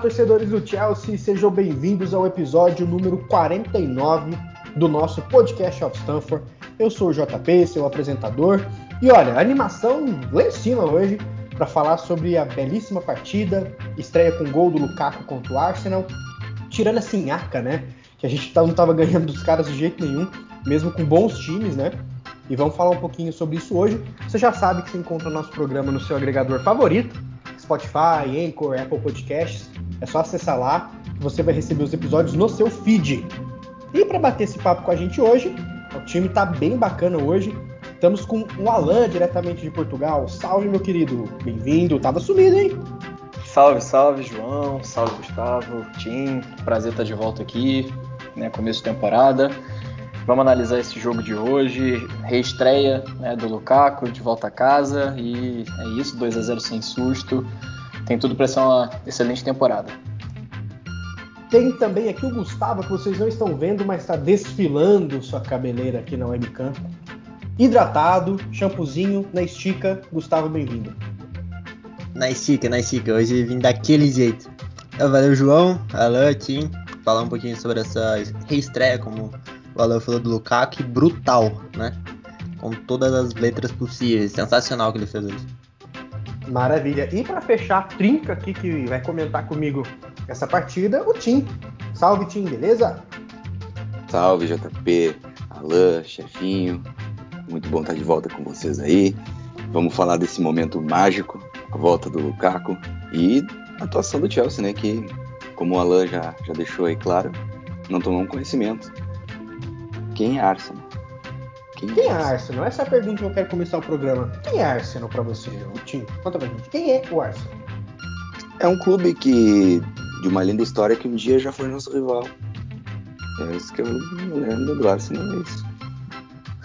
torcedores do Chelsea, sejam bem-vindos ao episódio número 49 do nosso podcast of Stanford. Eu sou o JP, seu apresentador, e olha, animação lá em cima hoje para falar sobre a belíssima partida, estreia com gol do Lukaku contra o Arsenal, tirando a sinhaca, né? Que a gente tá, não estava ganhando dos caras de jeito nenhum, mesmo com bons times, né? E vamos falar um pouquinho sobre isso hoje. Você já sabe que você encontra o nosso programa no seu agregador favorito, Spotify, Anchor, Apple Podcasts. É só acessar lá que você vai receber os episódios no seu feed. E para bater esse papo com a gente hoje, o time tá bem bacana hoje. Estamos com o Alan, diretamente de Portugal. Salve, meu querido. Bem-vindo. Tava sumido, hein? Salve, salve, João. Salve, Gustavo. Tim. Prazer estar de volta aqui. Né, começo de temporada. Vamos analisar esse jogo de hoje. Reestreia né, do Lukaku de volta a casa. E é isso, 2 a 0 sem susto. Tem tudo para ser uma excelente temporada. Tem também aqui o Gustavo, que vocês não estão vendo, mas está desfilando sua cabeleira aqui na webcam. Hidratado, shampoozinho, na estica. Gustavo, bem-vindo. Na estica, na estica. Hoje vim daquele jeito. Então, valeu, João, Alan, Tim. Falar um pouquinho sobre essa reestreia, como o Alan falou do Lukaku, brutal, né? Com todas as letras possíveis. Sensacional o que ele fez hoje. Maravilha. E para fechar a trinca aqui que vai comentar comigo essa partida, o Tim. Salve, Tim, beleza? Salve, JP, Alan, chefinho. Muito bom estar de volta com vocês aí. Vamos falar desse momento mágico, a volta do Lukaku e a atuação do Chelsea, né? Que, como o Alan já, já deixou aí claro, não tomou um conhecimento. Quem é Arsenal? Quem, Quem é Arsenal? Essa é a pergunta que eu quero começar o programa. Quem é Arsenal para você, Tim? Conta pra gente. Quem é o Arsenal? É um clube que de uma linda história que um dia já foi nosso rival. É isso que eu lembro do Arsenal, é isso.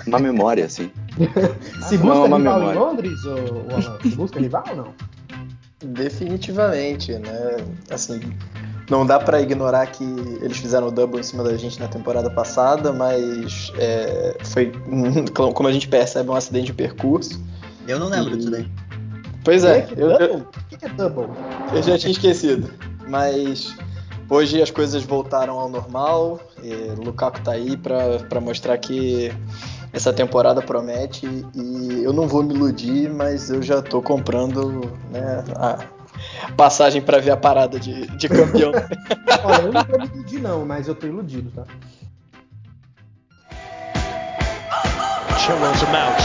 Uma memória, assim. Se busca rival memória. em Londres, ou, ou, se busca rival ou não? Definitivamente, né? Assim, não dá para ignorar que eles fizeram o double em cima da gente na temporada passada, mas é, foi, como a gente percebe, um acidente de percurso. Eu não lembro e... disso daí. Pois é. Eu, eu, o que é double? Eu já tinha esquecido. Mas hoje as coisas voltaram ao normal. o Lukaku tá aí para mostrar que essa temporada promete e eu não vou me iludir, mas eu já tô comprando né, a passagem para ver a parada de, de campeão. Olha, eu não tô me iludir não, mas eu tô iludido, tá? Chilwell to Mount.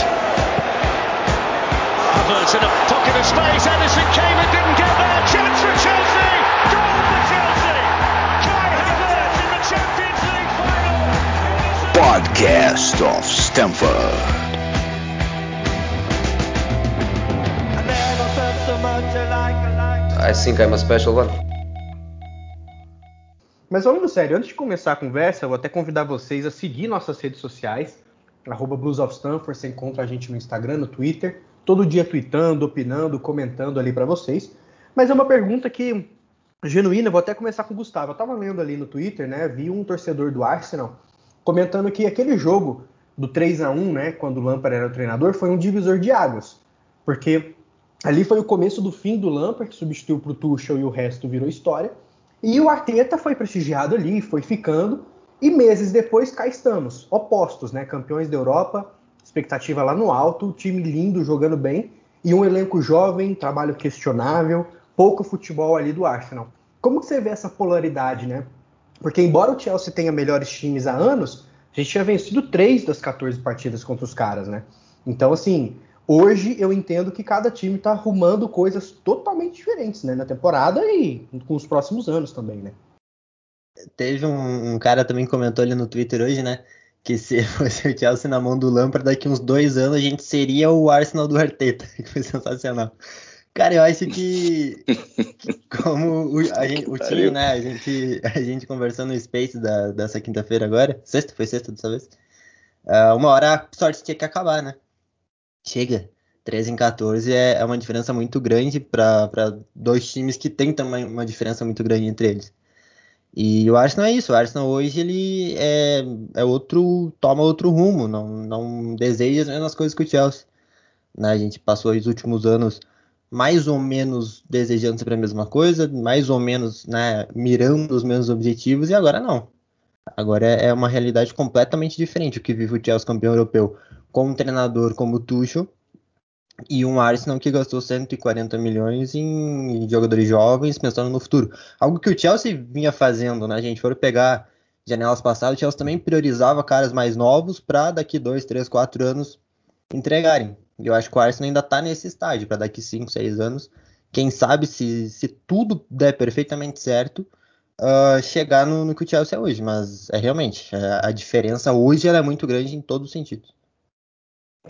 Havertz in a pocket of space. Anderson came and didn't get there. Chance for Chelsea. Goal for Chelsea. Kai Havertz in the Champions League final. Podcast of Stamford. I think I'm a special one. Mas falando sério, antes de começar a conversa, eu vou até convidar vocês a seguir nossas redes sociais, arroba Blues of Stanford, você encontra a gente no Instagram, no Twitter, todo dia tweetando, opinando, comentando ali para vocês. Mas é uma pergunta que genuína, vou até começar com o Gustavo. Eu tava lendo ali no Twitter, né, vi um torcedor do Arsenal comentando que aquele jogo do 3 a 1 né, quando o Lampard era o treinador, foi um divisor de águas. Porque Ali foi o começo do fim do Lampard, que substituiu para o Tuchel e o resto virou história. E o Arteta foi prestigiado ali, foi ficando. E meses depois cá estamos, opostos, né? Campeões da Europa, expectativa lá no alto, time lindo, jogando bem. E um elenco jovem, trabalho questionável, pouco futebol ali do Arsenal. Como que você vê essa polaridade, né? Porque embora o Chelsea tenha melhores times há anos, a gente tinha vencido três das 14 partidas contra os caras, né? Então, assim, Hoje eu entendo que cada time está arrumando coisas totalmente diferentes, né, na temporada e com os próximos anos também, né? Teve um, um cara também comentou ali no Twitter hoje, né, que se fosse o Chelsea na mão do Lampard daqui uns dois anos a gente seria o Arsenal do Arteta, que foi sensacional. Cara, eu acho que como o, a gente, o time, né, a gente, a gente conversando no Space da, dessa quinta-feira agora, sexta, foi sexta dessa vez, uh, uma hora a sorte tinha que acabar, né? Chega. 13 em 14 é, é uma diferença muito grande para dois times que têm também uma diferença muito grande entre eles. E o Arsenal é isso, o Arsenal hoje ele é, é outro, toma outro rumo, não, não deseja as mesmas coisas que o Chelsea. Né? A gente passou os últimos anos mais ou menos desejando sempre a mesma coisa, mais ou menos né, mirando os mesmos objetivos, e agora não. Agora é, uma realidade completamente diferente o que vive o Chelsea campeão europeu com um treinador como o Tuchel e um Arsenal que gastou 140 milhões em jogadores jovens pensando no futuro. Algo que o Chelsea vinha fazendo, né? A gente for pegar janelas passadas, o Chelsea também priorizava caras mais novos para daqui 2, 3, 4 anos entregarem. E eu acho que o Arsenal ainda está nesse estágio, para daqui 5, 6 anos, quem sabe se, se tudo der perfeitamente certo, uh, chegar no, no, que o Chelsea é hoje. Mas é realmente, a, a diferença hoje é muito grande em todos os sentidos.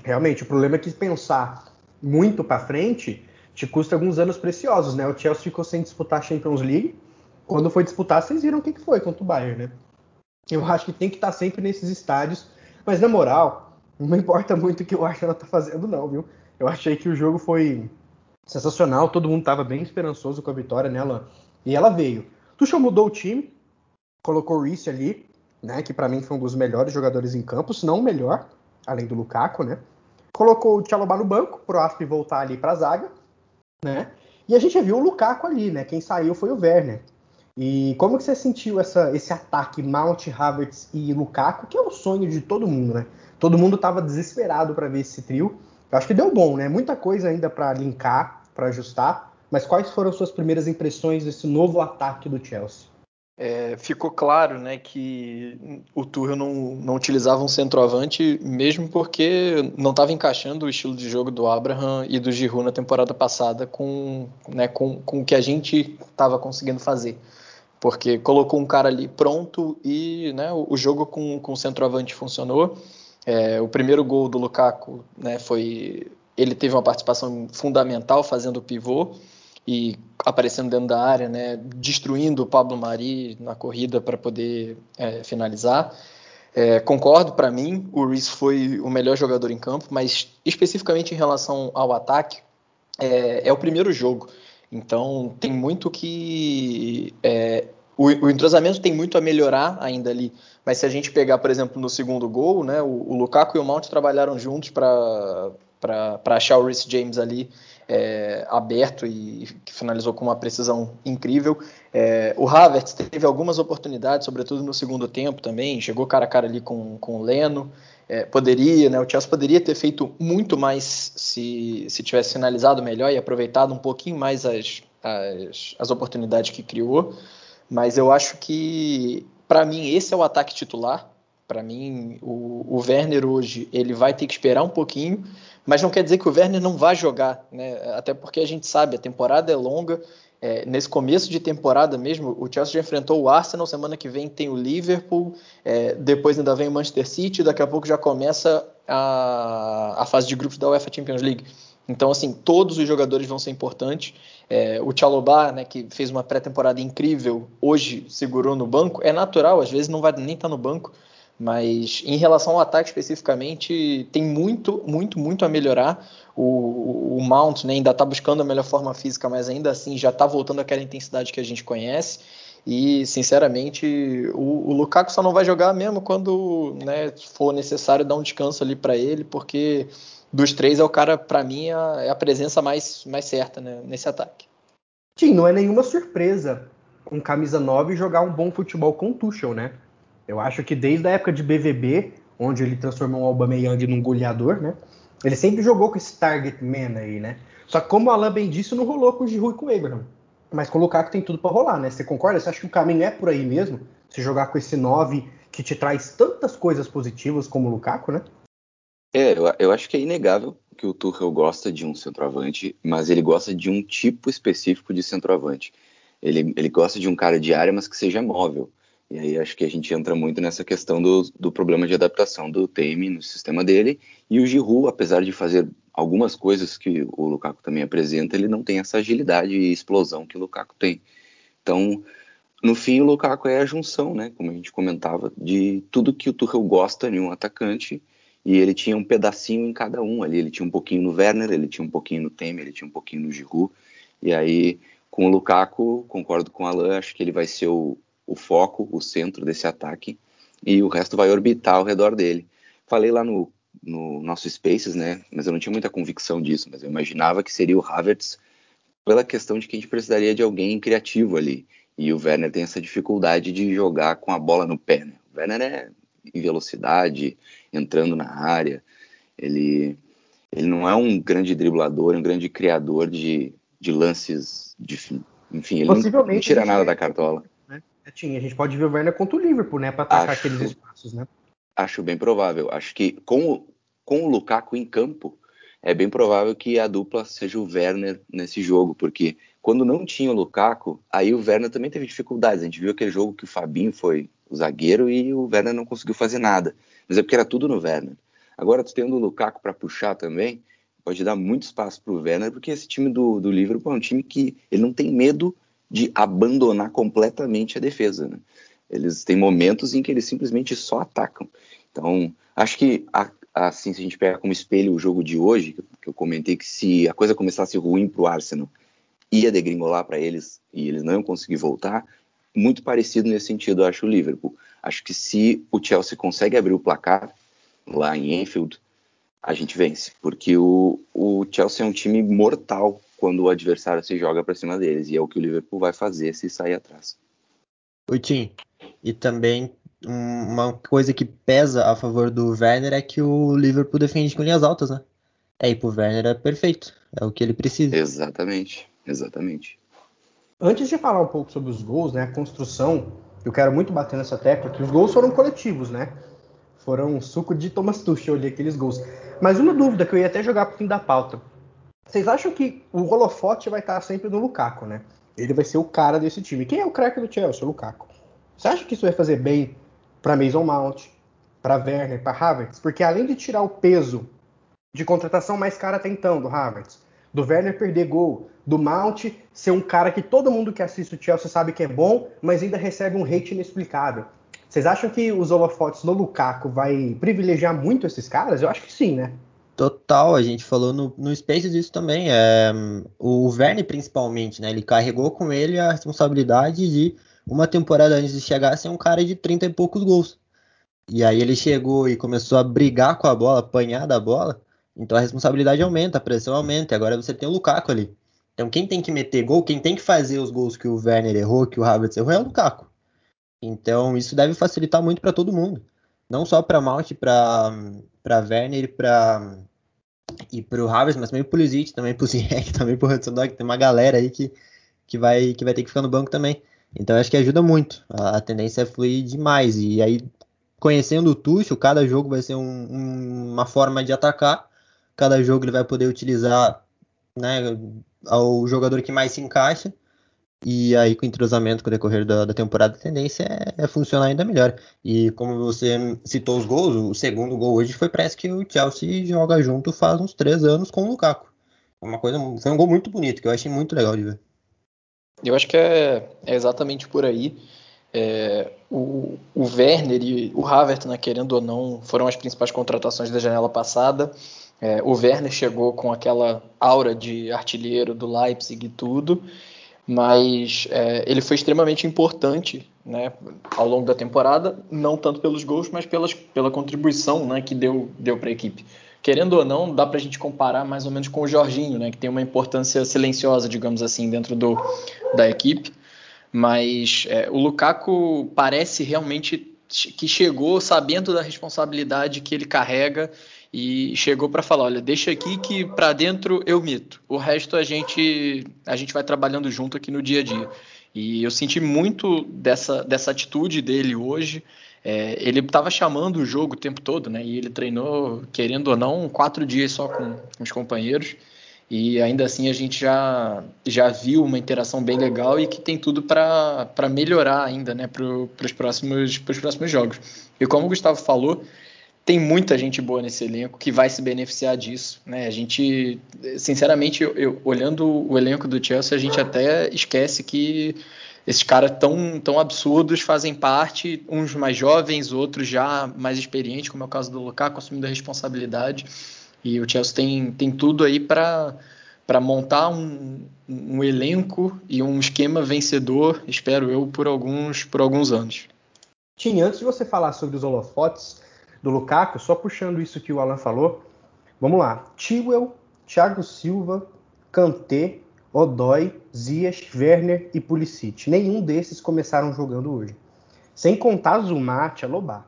Realmente, o problema é que pensar muito para frente te custa alguns anos preciosos, né? O Chelsea ficou sem disputar a Champions League. Quando foi disputar, vocês viram o que, que foi contra o Bayern, né? Eu acho que tem que estar tá sempre nesses estádios. Mas na moral, não importa muito o que o Arsenal tá fazendo, não, viu? Eu achei que o jogo foi sensacional, todo mundo estava bem esperançoso com a vitória nela. E ela veio. Tuchel mudou o time, colocou o Reece ali, né? Que para mim foi um dos melhores jogadores em campo, se não o melhor, além do Lukaku, né? colocou o Tchalobá no banco, pro Asp voltar ali pra zaga, né? E a gente viu o Lukaku ali, né? Quem saiu foi o Werner. E como que você sentiu essa, esse ataque Mount, Havertz e Lukaku, que é o sonho de todo mundo, né? Todo mundo estava desesperado para ver esse trio. Eu acho que deu bom, né? Muita coisa ainda para linkar, para ajustar. Mas quais foram suas primeiras impressões desse novo ataque do Chelsea? é, ficou claro né, que o Tuchel não, não utilizava um centroavante, mesmo porque não estava encaixando o estilo de jogo do Abraham e do Giroud na temporada passada com, né, com, com o que a gente estava conseguindo fazer. Porque colocou um cara ali pronto e né, o, o jogo com, com o centroavante funcionou. É, o primeiro gol do Lukaku né, foi. Ele teve uma participação fundamental fazendo o pivô e aparecendo dentro da área, né, destruindo o Pablo Mari na corrida para poder é, finalizar. É, concordo, para mim, o Reese foi o melhor jogador em campo, mas especificamente em relação ao ataque, é, é o primeiro jogo. Então tem muito que. É, o, o, entrosamento tem muito a melhorar ainda ali. Mas se a gente pegar, por exemplo, no segundo gol, né, o, o Lukaku e o Mount trabalharam juntos para achar o Reece James ali é, aberto e que finalizou com uma precisão incrível. É, o Havertz teve algumas oportunidades, sobretudo no segundo tempo também, chegou cara a cara ali com, com o Leno. É, poderia, né, o Chelsea poderia ter feito muito mais se, se tivesse finalizado melhor e aproveitado um pouquinho mais as, as, as oportunidades que criou. Mas eu acho que, para mim, esse é o ataque titular. Para mim, o, o Werner hoje ele vai ter que esperar um pouquinho mas não quer dizer que o Werner não vá jogar, né? Até porque a gente sabe, a temporada é longa. É, nesse começo de temporada mesmo, o Chelsea já enfrentou o Arsenal, semana que vem tem o Liverpool, é, depois ainda vem o Manchester City, daqui a pouco já começa a, a fase de grupos da UEFA Champions League. Então, assim, todos os jogadores vão ser importantes. É, o Chalobah, né, que fez uma pré-temporada incrível, hoje segurou no banco. É natural, às vezes não vai nem estar tá no banco, mas em relação ao ataque especificamente, tem muito, muito, muito a melhorar. O, o Mount né, ainda está buscando a melhor forma física, mas ainda assim já está voltando àquela intensidade que a gente conhece. E, sinceramente, o, o Lukaku só não vai jogar mesmo quando né, for necessário dar um descanso ali para ele, porque dos três é o cara, para mim, é a, presença mais, mais certa né, nesse ataque. Sim, não é nenhuma surpresa com camisa 9 jogar um bom futebol com o Tuchel, né? Eu acho que desde a época de BVB, onde ele transformou o Aubameyang num goleador, né? Ele sempre jogou com esse target man aí, né? Só que como o Alan bem disse, não rolou com o Giroud e com o Abraham. Mas com o Lukaku tem tudo para rolar, né? Você concorda? Você acha que o caminho é por aí mesmo? Se jogar com esse 9 que te traz tantas coisas positivas como o Lukaku, né? É, eu, eu acho que é inegável que o Tuchel gosta de um centroavante, mas ele gosta de um tipo específico de centroavante. Ele, ele gosta de um cara de área, mas que seja móvel. E aí acho que a gente entra muito nessa questão do, do problema de adaptação do Teime no sistema dele. E o Giroud, apesar de fazer algumas coisas que o Lukaku também apresenta, ele não tem essa agilidade e explosão que o Lukaku tem. Então, no fim, o Lukaku é a junção, né? Como a gente comentava, de tudo que o Tuchel gosta em um atacante. E ele tinha um pedacinho em cada um ali. Ele tinha um pouquinho no Werner, ele tinha um pouquinho no Temer, ele tinha um pouquinho no Giroud. E aí, com o Lukaku, concordo com o Alan, acho que ele vai ser o, o foco, o centro desse ataque, e o resto vai orbitar ao redor dele. Falei lá no, no nosso Spaces, né? Mas eu não tinha muita convicção disso, mas eu imaginava que seria o Havertz pela questão de que a gente precisaria de alguém criativo ali. E o Werner tem essa dificuldade de jogar com a bola no pé. Né? O Werner é em velocidade, entrando na área. Ele, ele não é um grande driblador, um grande criador de, de lances de enfim, ele não, não tira nada da cartola. Né? A gente pode ver o Werner contra o Liverpool, né? Para atacar acho, aqueles espaços, né? Acho bem provável. Acho que com, com o Lukaku em campo, é bem provável que a dupla seja o Werner nesse jogo, porque quando não tinha o Lukaku, aí o Werner também teve dificuldades. A gente viu aquele jogo que o Fabinho foi o zagueiro e o Werner não conseguiu fazer nada. Mas é porque era tudo no Werner. Agora, tu tendo o Lukaku para puxar também, pode dar muito espaço para o Werner, porque esse time do, do Liverpool é um time que ele não tem medo de abandonar completamente a defesa. Né? Eles têm momentos em que eles simplesmente só atacam. Então, acho que assim, se a gente pega como espelho o jogo de hoje, que eu comentei que se a coisa começasse ruim para o Arsenal, ia degringolar para eles e eles não iam conseguir voltar, muito parecido nesse sentido, acho o Liverpool. Acho que se o Chelsea consegue abrir o placar lá em Enfield, a gente vence, porque o, o Chelsea é um time mortal quando o adversário se joga para cima deles, e é o que o Liverpool vai fazer se sair atrás. O Tim, e também uma coisa que pesa a favor do Werner é que o Liverpool defende com linhas altas, né? É, e pro Werner é perfeito, é o que ele precisa. Exatamente, exatamente. Antes de falar um pouco sobre os gols, né, a construção, eu quero muito bater nessa tecla que os gols foram coletivos, né? Foram um suco de Thomas Tuchel ali, aqueles gols. Mas uma dúvida que eu ia até jogar pro fim da pauta. Vocês acham que o holofote vai estar sempre no Lukaku, né? Ele vai ser o cara desse time. Quem é o craque do Chelsea? O Lukaku. Você acha que isso vai fazer bem para Mason Mount, para Werner, para Havertz? Porque além de tirar o peso de contratação mais cara até então do Havertz, do Werner perder gol, do Mount ser um cara que todo mundo que assiste o Chelsea sabe que é bom, mas ainda recebe um hate inexplicável. Vocês acham que os holofotes no Lukaku vai privilegiar muito esses caras? Eu acho que sim, né? Total, a gente falou no, no Space disso também. É, o Verne, principalmente, né? Ele carregou com ele a responsabilidade de uma temporada antes de chegar ser um cara de 30 e poucos gols. E aí ele chegou e começou a brigar com a bola, apanhar da bola. Então a responsabilidade aumenta, a pressão aumenta. Agora você tem o Lukaku ali. Então quem tem que meter gol, quem tem que fazer os gols que o Werner errou, que o Havertz errou, é o Lukaku. Então isso deve facilitar muito para todo mundo, não só para Mount, para para Werner e para e para o Havertz, mas também para o Pulisic, também para o Ziyech, também para o Hudson Dog, tem uma galera aí que, que vai que vai ter que ficar no banco também. Então acho que ajuda muito. A, a tendência é fluir demais e aí conhecendo o Tuchel, cada jogo vai ser um, um, uma forma de atacar. Cada jogo ele vai poder utilizar né, ao jogador que mais se encaixa. E aí, com o entrosamento com o decorrer da, da temporada, a tendência é, é, funcionar ainda melhor. E como você citou os gols, o segundo gol hoje foi parece que o Chelsea joga junto faz uns três anos com o Lukaku. Uma coisa, foi um gol muito bonito, que eu achei muito legal de ver. Eu acho que é, é exatamente por aí. É, o, o, Werner e o Havertz, né, querendo ou não, foram as principais contratações da janela passada. É, o Werner chegou com aquela aura de artilheiro do Leipzig e tudo mas é, ele foi extremamente importante né, ao longo da temporada, não tanto pelos gols, mas pelas, pela contribuição né, que deu, deu para a equipe. Querendo ou não, dá para a gente comparar mais ou menos com o Jorginho, né, que tem uma importância silenciosa, digamos assim, dentro do, da equipe. Mas é, o Lukaku parece realmente que chegou sabendo da responsabilidade que ele carrega e chegou para falar, olha, deixa aqui que para dentro eu mito. O resto a gente a gente vai trabalhando junto aqui no dia a dia. E eu senti muito dessa, dessa atitude dele hoje. É, ele estava chamando o jogo o tempo todo, né? E ele treinou, querendo ou não, quatro dias só com, com os companheiros. E ainda assim a gente já, já viu uma interação bem legal e que tem tudo para melhorar ainda né, para os próximos, próximos jogos. E como o Gustavo falou, tem muita gente boa nesse elenco que vai se beneficiar disso. Né? A gente, sinceramente, eu, eu, olhando o elenco do Chelsea, a gente até esquece que esses caras tão, tão absurdos fazem parte, uns mais jovens, outros já mais experientes, como é o caso do Lukaku, assumindo a responsabilidade. E o Chelsea tem, tem tudo aí para para montar um, um elenco e um esquema vencedor, espero eu, por alguns, por alguns anos. Tim, antes de você falar sobre os holofotes, do Lukaku, só puxando isso que o Alan falou. Vamos lá. Tiwell, Thiago Silva, Kanté, Odói, Ziyech, Werner e Pulisic. Nenhum desses começaram jogando hoje. Sem contar Zumate, Alobá.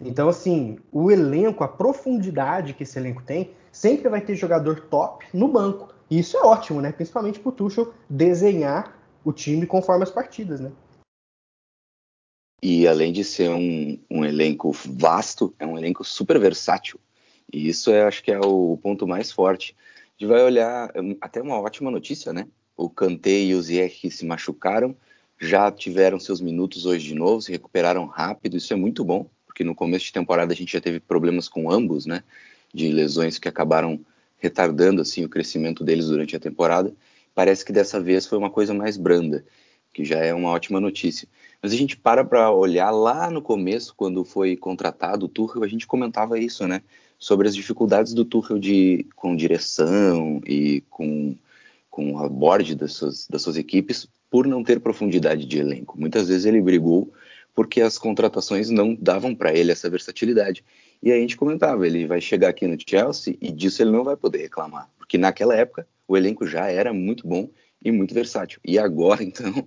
Então, assim, o elenco, a profundidade que esse elenco tem, sempre vai ter jogador top no banco. E isso é ótimo, né? Principalmente para o Tuchel desenhar o time conforme as partidas, né? E além de ser um, um elenco vasto, é um elenco super versátil. E isso é, acho que é o ponto mais forte. A gente vai olhar até uma ótima notícia, né? O Kanté e o Ziyech se machucaram já tiveram seus minutos hoje de novo, se recuperaram rápido. Isso é muito bom, porque no começo de temporada a gente já teve problemas com ambos, né? De lesões que acabaram retardando assim o crescimento deles durante a temporada. Parece que dessa vez foi uma coisa mais branda, que já é uma ótima notícia. Mas a gente para para olhar lá no começo, quando foi contratado o Tuchel, a gente comentava isso, né? Sobre as dificuldades do Tuchel de, com direção e com, com a board das suas, das suas equipes por não ter profundidade de elenco. Muitas vezes ele brigou porque as contratações não davam para ele essa versatilidade. E aí a gente comentava, ele vai chegar aqui no Chelsea e disso ele não vai poder reclamar, porque naquela época o elenco já era muito bom e muito versátil. E agora, então,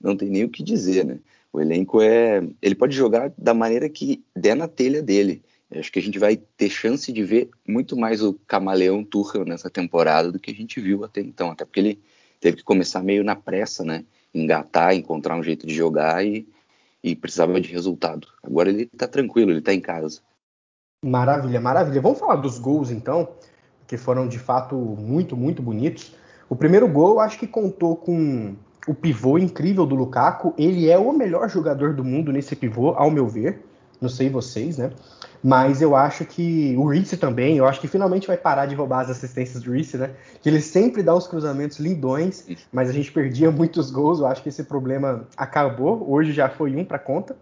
não tem nem o que dizer, né? O elenco é. Ele pode jogar da maneira que der na telha dele. Eu acho que a gente vai ter chance de ver muito mais o camaleão Tuchel nessa temporada do que a gente viu até então. Até porque ele teve que começar meio na pressa, né? Engatar, encontrar um jeito de jogar e, e precisava de resultado. Agora ele tá tranquilo, ele tá em casa. Maravilha, maravilha. Vamos falar dos gols então, que foram de fato muito, muito bonitos. O primeiro gol, acho que contou com o pivô incrível do Lukaku. Ele é o melhor jogador do mundo nesse pivô, ao meu ver. Não sei vocês, né? Mas eu acho que o Reese também, eu acho que finalmente vai parar de roubar as assistências do Reese, né? Que ele sempre dá os cruzamentos lindões, mas a gente perdia muitos gols. Eu acho que esse problema acabou. Hoje já foi um para conta.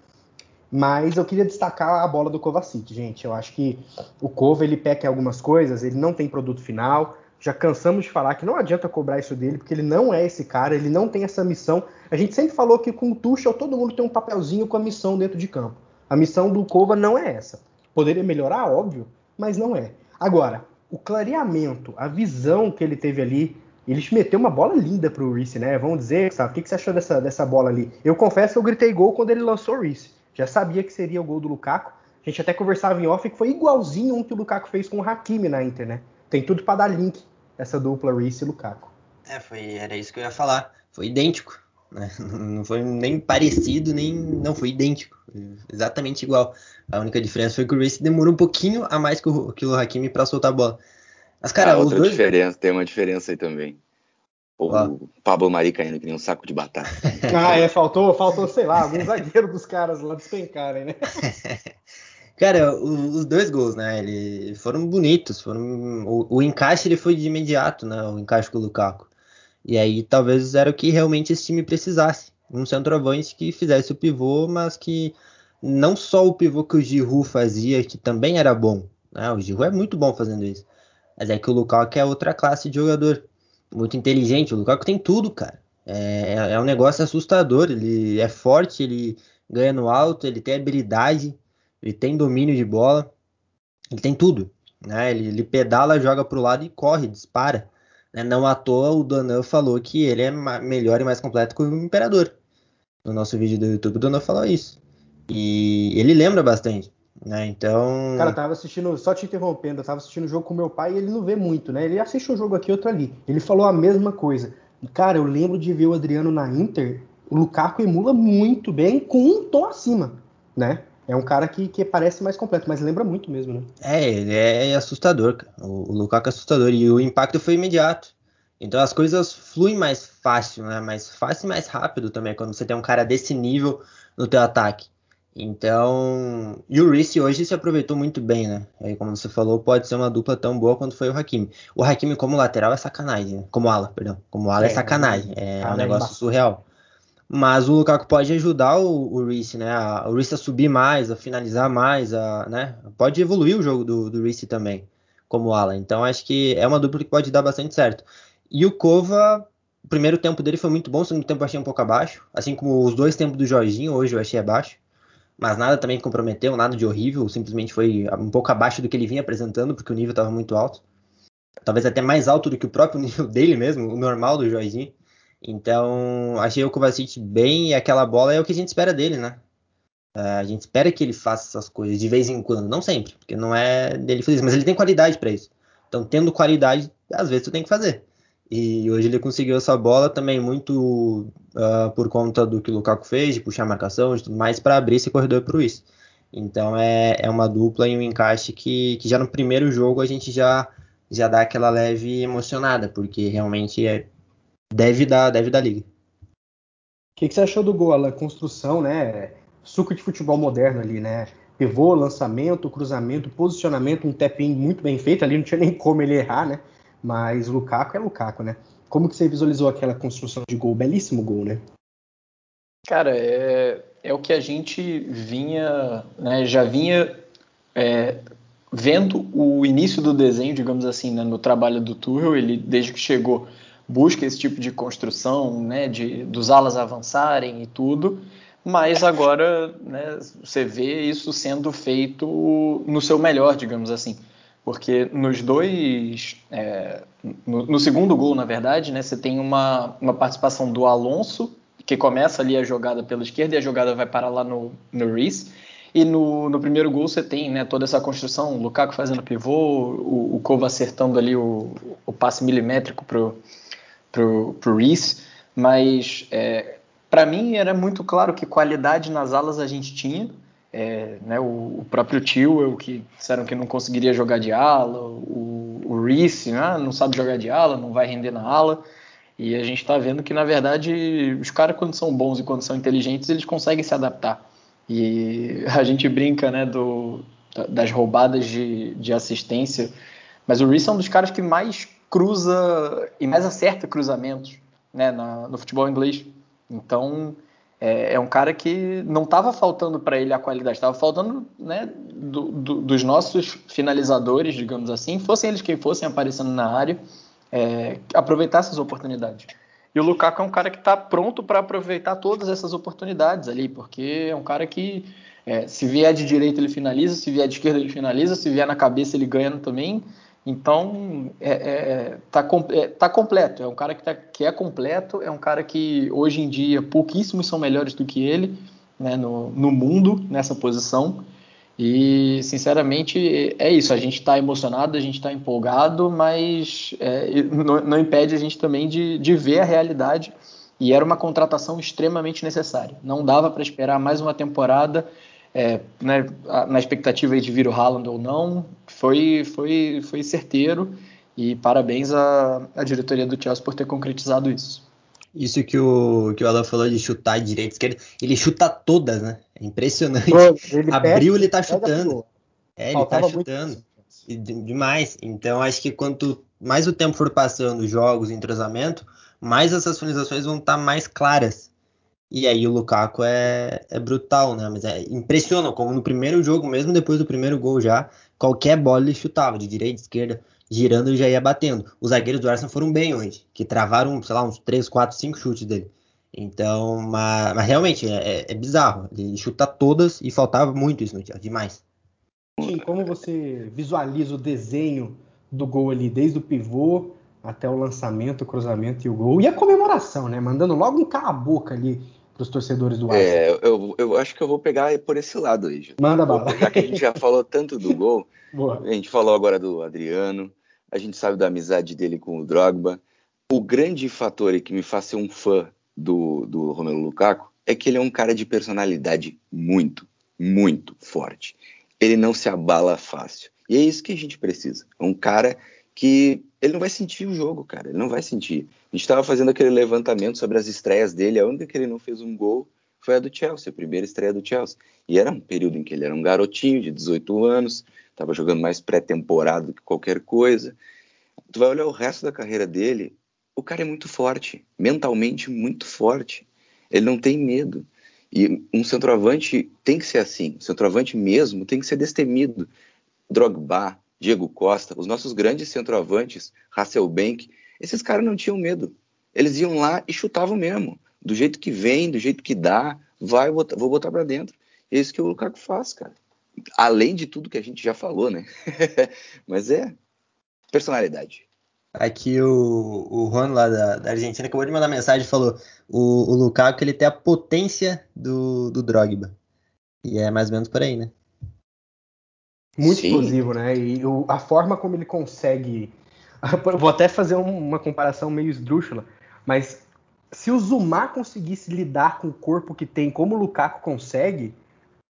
Mas eu queria destacar a bola do Kovacic, gente. Eu acho que o Kova ele peca em algumas coisas, ele não tem produto final já cansamos de falar que não adianta cobrar isso dele, porque ele não é esse cara, ele não tem essa missão. A gente sempre falou que com o Tuchel todo mundo tem um papelzinho com a missão dentro de campo. A missão do Kova não é essa. Poderia melhorar, óbvio, mas não é. Agora, o clareamento, a visão que ele teve ali, ele meteu uma bola linda pro Reese, né? Vamos dizer, sabe? O que, você achou dessa, dessa bola ali? Eu confesso que eu gritei gol quando ele lançou o Reese. Já sabia que seria o gol do Lukaku. A gente até conversava em off que foi igualzinho um que o Lukaku fez com o Hakimi na Inter, né? Tem tudo para dar link essa dupla Reese e Lukaku. É, foi, era isso que eu ia falar. Foi idêntico. Né? Não foi nem parecido, nem. Não, foi idêntico. Exatamente igual. A única diferença foi que o Reese demorou um pouquinho a mais que o, que o Hakimi para soltar a bola. Mas, cara, ah, outra dois... diferença, tem uma diferença aí também. O ah. Pablo Mari caindo que nem um saco de batata. ah, é, faltou, faltou, sei lá, algum zagueiro dos caras lá despencarem, né? Cara, os dois gols, né? Eles foram bonitos. Foram, o, o, encaixe ele foi de imediato, né? O encaixe com o Lukaku. E aí talvez era o que realmente esse time precisasse. Um centroavante que fizesse o pivô, mas que não só o pivô que o Giroud fazia, que também era bom. Né? O Giroud é muito bom fazendo isso. Mas é que o Lukaku é outra classe de jogador. Muito inteligente. O Lukaku tem tudo, cara. É, é, é um negócio assustador. Ele é forte, ele ganha no alto, ele tem habilidade ele tem domínio de bola, ele tem tudo. Né? Ele, ele pedala, joga para o lado e corre, dispara. Né? Não à toa o Donan falou que ele é melhor e mais completo que o Imperador. No nosso vídeo do YouTube, o Donan falou isso. E ele lembra bastante. Né? Então. Cara, tava assistindo, só te interrompendo, eu tava assistindo o jogo com meu pai e ele não vê muito, né? Ele assiste um jogo aqui, outro ali. Ele falou a mesma coisa. Cara, eu lembro de ver o Adriano na Inter, o Lukaku emula muito bem com um tom acima, né? É um cara que, que parece mais completo, mas lembra muito mesmo, né? É, ele é assustador, cara. O, o Lukaku é assustador e o impacto foi imediato. Então as coisas fluem mais fácil, né? Mais fácil e mais rápido também quando você tem um cara desse nível no teu ataque. Então, e o Reece hoje se aproveitou muito bem, né? Aí, como você falou, pode ser uma dupla tão boa quanto foi o Hakimi. O Hakimi como lateral é sacanagem, né? Como ala, perdão. Como ala é, é sacanagem, é, é um negócio surreal. Mas o Lukaku pode ajudar o, o né? A, o Reece a subir mais, a finalizar mais, a, né? Pode evoluir o jogo do, do também, como ala. Então acho que é uma dupla que pode dar bastante certo. E o Kova, o primeiro tempo dele foi muito bom, o segundo tempo eu achei um pouco abaixo. Assim como os dois tempos do Jorginho, hoje eu achei abaixo. Mas nada também comprometeu, nada de horrível, simplesmente foi um pouco abaixo do que ele vinha apresentando, porque o nível estava muito alto. talvez até mais alto do que o próprio nível dele mesmo, o normal do Jorginho. Então, achei o Kovacic bem e aquela bola é o que a gente espera dele, né? Uh, a gente espera que ele faça essas coisas de vez em quando, não sempre, porque não é dele fazer isso, mas ele tem qualidade para isso. Então, tendo qualidade, às vezes tu tem que fazer. E hoje ele conseguiu essa bola também muito uh, por conta do que o Lukaku fez, de puxar a marcação e tudo mais, para abrir esse corredor para o Luiz. Então é, é uma dupla e um encaixe que, que já no primeiro jogo a gente já, já dá aquela leve emocionada, porque realmente é, deve dar, deve dar liga. O que, que, você achou do gol, a construção, né? Suco de futebol moderno ali, né? Pivô, lançamento, cruzamento, posicionamento, um tap-in muito bem feito ali, não tinha nem como ele errar, né? Mas o Lukaku é Lukaku, né? Como que você visualizou aquela construção de gol? Belíssimo gol, né? Cara, é, é o que a gente vinha, né, já vinha é, vendo o início do desenho, digamos assim, né, no trabalho do Tuchel, ele desde que chegou busca esse tipo de construção, né, de dos alas avançarem e tudo, mas agora né, você vê isso sendo feito no seu melhor, digamos assim, porque nos dois, é, no, no, segundo gol, na verdade, né, você tem uma, uma participação do Alonso, que começa ali a jogada pela esquerda e a jogada vai parar lá no, no Reese, e no, no, primeiro gol você tem né, toda essa construção, o Lukaku fazendo pivô, o, o Kova acertando ali o, o passe milimétrico pro, pro, pro Reese, mas é, para mim era muito claro que qualidade nas alas a gente tinha. É, né, o, o, próprio Tio, o que disseram que não conseguiria jogar de ala, o, o Reese né, não sabe jogar de ala, não vai render na ala. E a gente está vendo que, na verdade, os caras, quando são bons e quando são inteligentes, eles conseguem se adaptar. E a gente brinca né, do, das roubadas de, de assistência, mas o Reese é um dos caras que mais cruza e mais acerta cruzamentos né, na, no futebol inglês. Então, é, é um cara que não estava faltando para ele a qualidade, estava faltando né, do, do, dos nossos finalizadores, digamos assim, fossem eles quem fossem aparecendo na área, é, aproveitar essas oportunidades. E o Lukaku é um cara que está pronto para aproveitar todas essas oportunidades ali, porque é um cara que é, se vier de direita ele finaliza, se vier de esquerda ele finaliza, se vier na cabeça ele ganha também. Então, é, é, tá, é, tá completo. É um cara que, tá, que é completo, é um cara que hoje em dia pouquíssimos são melhores do que ele né, no, no mundo nessa posição. E, sinceramente, é isso. A gente está emocionado, a gente está empolgado, mas é, não, não, impede a gente também de, de ver a realidade. E era uma contratação extremamente necessária. Não dava para esperar mais uma temporada é, né, na expectativa de vir o Haaland ou não, foi, foi, foi certeiro e parabéns à, à diretoria do Chelsea por ter concretizado isso. Isso que o, que o Alan falou de chutar direita esquerda, ele chuta todas, né? É impressionante. Ele Abriu, pega, ele tá chutando. É, ele tá chutando. demais. Então, acho que quanto mais o tempo for passando, os jogos, entrosamento, mais essas finalizações vão estar tá mais claras. E aí o Lukaku é, é brutal, né? Mas é, impressiona como no primeiro jogo, mesmo depois do primeiro gol já, qualquer bola ele chutava, de direita, esquerda, girando e já ia batendo. Os zagueiros do Arsenal foram bem hoje, que travaram, sei lá, uns 3, 4, 5 chutes dele. Então, mas, mas realmente é, é, é, bizarro. Ele chuta todas e faltava muito isso no dia, demais. Sim, como você visualiza o desenho do gol ali, desde o pivô até o lançamento, o cruzamento e o gol. E a comemoração, né? Mandando logo um cala-boca ali para os torcedores do Arsenal. É, eu, eu acho que eu vou pegar por esse lado aí. Manda bala. Já que a gente já falou tanto do gol, a gente falou agora do Adriano, a gente sabe da amizade dele com o Drogba. O grande fator que me faz ser um fã do, do Romelu Lukaku é que ele é um cara de personalidade muito, muito forte. Ele não se abala fácil. E é isso que a gente precisa. É um cara que ele não vai sentir o jogo, cara. Ele não vai sentir. A gente estava fazendo aquele levantamento sobre as estreias dele. A única que ele não fez um gol foi a do Chelsea, a primeira estreia do Chelsea. E era um período em que ele era um garotinho de 18 anos, estava jogando mais pré-temporada do que qualquer coisa. Tu vai olhar o resto da carreira dele, o cara é muito forte, mentalmente muito forte. Ele não tem medo. E um centroavante tem que ser assim. Um centroavante mesmo tem que ser destemido. Drogba, Diego Costa, os nossos grandes centroavantes, Hasselbank, esses caras não tinham medo. Eles iam lá e chutavam mesmo. Do jeito que vem, do jeito que dá, vai, vou botar para dentro. É isso que o Lukaku faz, cara. Além de tudo que a gente já falou, né? Mas é personalidade. Aqui o, o Juan lá da, da Argentina acabou de mandar mensagem e falou o, o Lukaku ele tem a potência do, do Drogba. E é mais ou menos por aí, né? Muito Sim. explosivo, né? E o, a forma como ele consegue. Vou até fazer uma comparação meio esdrúxula, mas se o Zuma conseguisse lidar com o corpo que tem como o Lukaku consegue,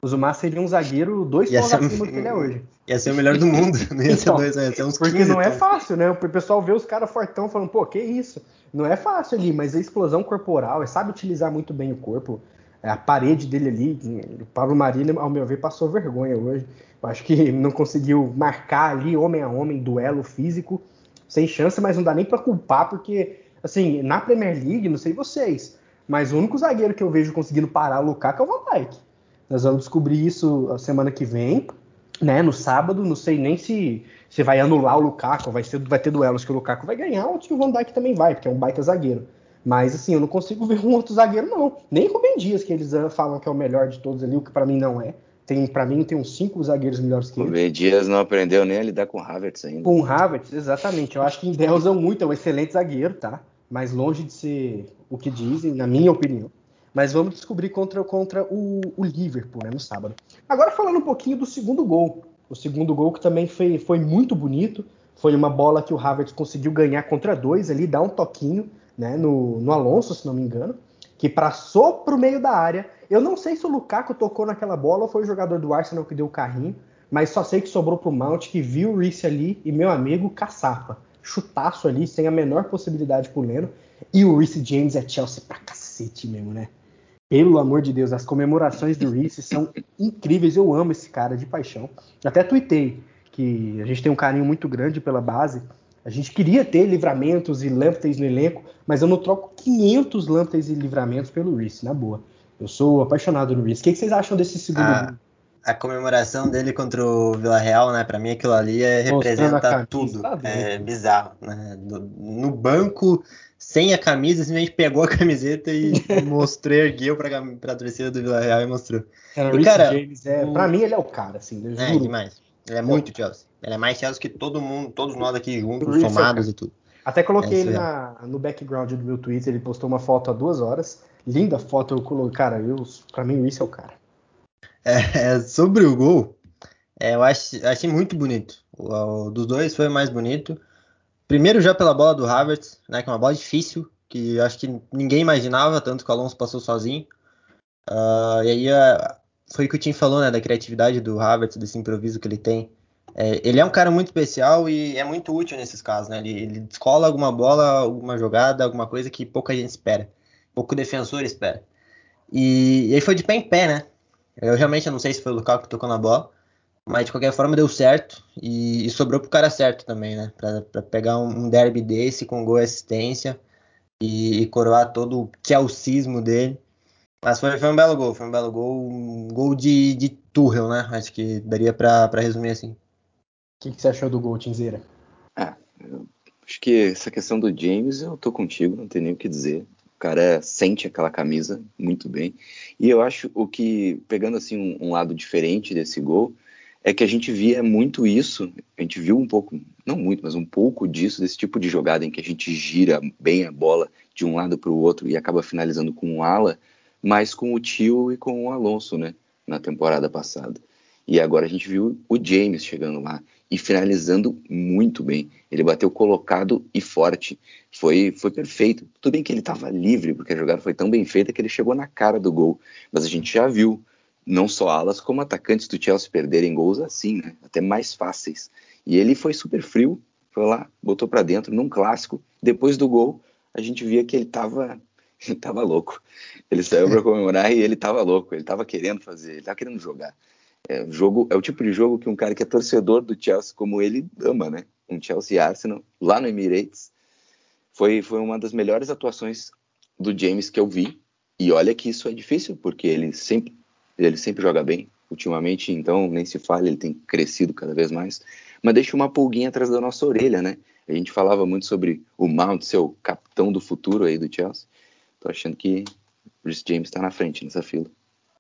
o Zuma seria um zagueiro dois pontos acima do que ele é hoje. Ia ser o melhor do mundo. Não ia então, ser dois, ia ser uns Porque não é fácil, né? O pessoal vê os caras fortão falando, pô, que isso? Não é fácil ali, mas a explosão corporal, é sabe utilizar muito bem o corpo. É, a parede dele ali, o Pablo Maria, ao meu ver, passou vergonha hoje. Eu acho que não conseguiu marcar ali homem a homem, duelo físico, sem chance, mas não dá nem para culpar, porque, assim, na Premier League, não sei vocês, mas o único zagueiro que eu vejo conseguindo parar o Lukaku é o Van Dijk. Nós vamos descobrir isso a semana que vem, né? No sábado, não sei nem se, se vai anular o Lukaku, vai, ser, vai ter duelos que o Lukaku vai ganhar, ou que o Van Dijk também vai, porque é um baita zagueiro. Mas assim, eu não consigo ver um outro zagueiro, não. Nem o Ben Dias, que eles falam que é o melhor de todos ali, o que para mim não é. Tem, para mim tem uns cinco zagueiros melhores que ele. O Ben Dias não aprendeu nem a lidar com o Havertz ainda. Com o Havertz, exatamente. Eu acho que endeusam muito, é um excelente zagueiro, tá? Mas longe de ser o que dizem, na minha opinião. Mas vamos descobrir contra, contra o, o, Liverpool, né, no sábado. Agora falando um pouquinho do segundo gol. O segundo gol que também foi, foi muito bonito. Foi uma bola que o Havertz conseguiu ganhar contra dois ali, dar um toquinho né, no, no Alonso, se não me engano, que passou para o meio da área. Eu não sei se o Lukaku tocou naquela bola ou foi o jogador do Arsenal que deu o carrinho, mas só sei que sobrou para o Mount, que viu o Reece ali e meu amigo caçapa. Chutaço ali, sem a menor possibilidade pro Leno. E o Reece James é Chelsea pra cacete mesmo, né? Pelo amor de Deus, as comemorações do Reese são incríveis. Eu amo esse cara de paixão. Até tuitei que a gente tem um carinho muito grande pela base. A gente queria ter livramentos e Lampteys no elenco, mas eu não troco 500 Lampteys e livramentos pelo Reese, na boa. Eu sou apaixonado no Reese. O que, vocês acham desse segundo a, a comemoração dele contra o Vila Real, né? Para mim aquilo ali é, representa tudo. Tá é bizarro. Né? No banco sem a camisa, simplesmente pegou a camiseta e mostrou, ergueu pra, pra torcida do Vila Real e mostrou. Cara, e, cara James é, o... pra mim ele é o cara, assim, eu É, demais. Ele é muito Chelsea. Ele é mais Chelsea que todo mundo, todos nós aqui juntos, é somados e tudo. Até coloquei é ele na, no background do meu Twitter, ele postou uma foto há duas horas. Linda foto, eu coloquei, cara, eu, pra mim isso é o cara. É, sobre o gol, é, eu achei, achei muito bonito. O, o, dos dois foi mais bonito. Primeiro já pela bola do Havertz, né, que é uma bola difícil, que acho que ninguém imaginava, tanto que o Alonso passou sozinho. Uh, e aí uh, foi o que o Tim falou, né, da criatividade do Havertz, desse improviso que ele tem. É, ele é um cara muito especial e é muito útil nesses casos, né? Ele, ele descola alguma bola, alguma jogada, alguma coisa que pouca gente espera, pouco defensor espera. E, e foi de pé em pé, né? Eu realmente não sei se foi o Lukaku que tocou na bola, mas de qualquer forma deu certo e, e sobrou pro cara certo também, né? Pra, pra pegar um, um, derby desse com gol e assistência e, e coroar todo o chelseaismo dele. Mas foi, foi, um belo gol, foi um belo gol, um gol de, de Tuchel, né? Acho que daria para resumir assim. Que, que, você achou do gol, Tinzeira? Ah, acho que essa questão do James, eu tô contigo, não tem nem o que dizer. O cara sente aquela camisa muito bem. E eu acho o que, pegando assim um, um lado diferente desse gol, é que a gente via muito isso, a gente viu um pouco, não muito, mas um pouco disso, desse tipo de jogada em que a gente gira bem a bola de um lado para o outro e acaba finalizando com um ala, mas com o Tio e com o Alonso, né, na temporada passada. E agora a gente viu o James chegando lá e finalizando muito bem. Ele bateu colocado e forte. Foi, foi perfeito. Tudo bem que ele estava livre, porque a jogada foi tão bem feita que ele chegou na cara do gol. Mas a gente já viu não só alas, como atacantes do Chelsea perderem gols assim, né? Até mais fáceis. E ele foi super frio, foi lá, botou para dentro num clássico. Depois do gol, a gente via que ele tava, ele tava louco. Ele saiu para comemorar e ele tava louco, ele tava querendo fazer, ele tava querendo jogar. É, jogo, é o tipo de jogo que um cara que é torcedor do Chelsea como ele ama, né? Um Chelsea Arsenal lá no Emirates. Foi, foi uma das melhores atuações do James que eu vi. E olha que isso é difícil, porque ele sempre ele sempre joga bem ultimamente, então nem se fala, ele tem crescido cada vez mais. Mas deixa uma pulguinha atrás da nossa orelha, né? A gente falava muito sobre o Mount ser o capitão do futuro aí do Chelsea. Tô achando que o James está na frente nessa fila.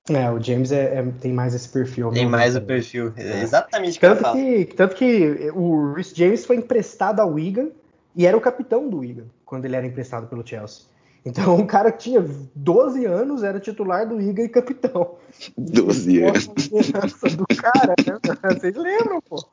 É, o James é, é, tem mais esse perfil. Tem mais o perfil, é exatamente tanto que, tanto que o Rhys James foi emprestado ao Wigan e era o capitão do Wigan quando ele era emprestado pelo Chelsea. Então, um cara que tinha 12 anos era titular do Wigan e capitão. 12 anos. do cara, né? Vocês lembram, pô?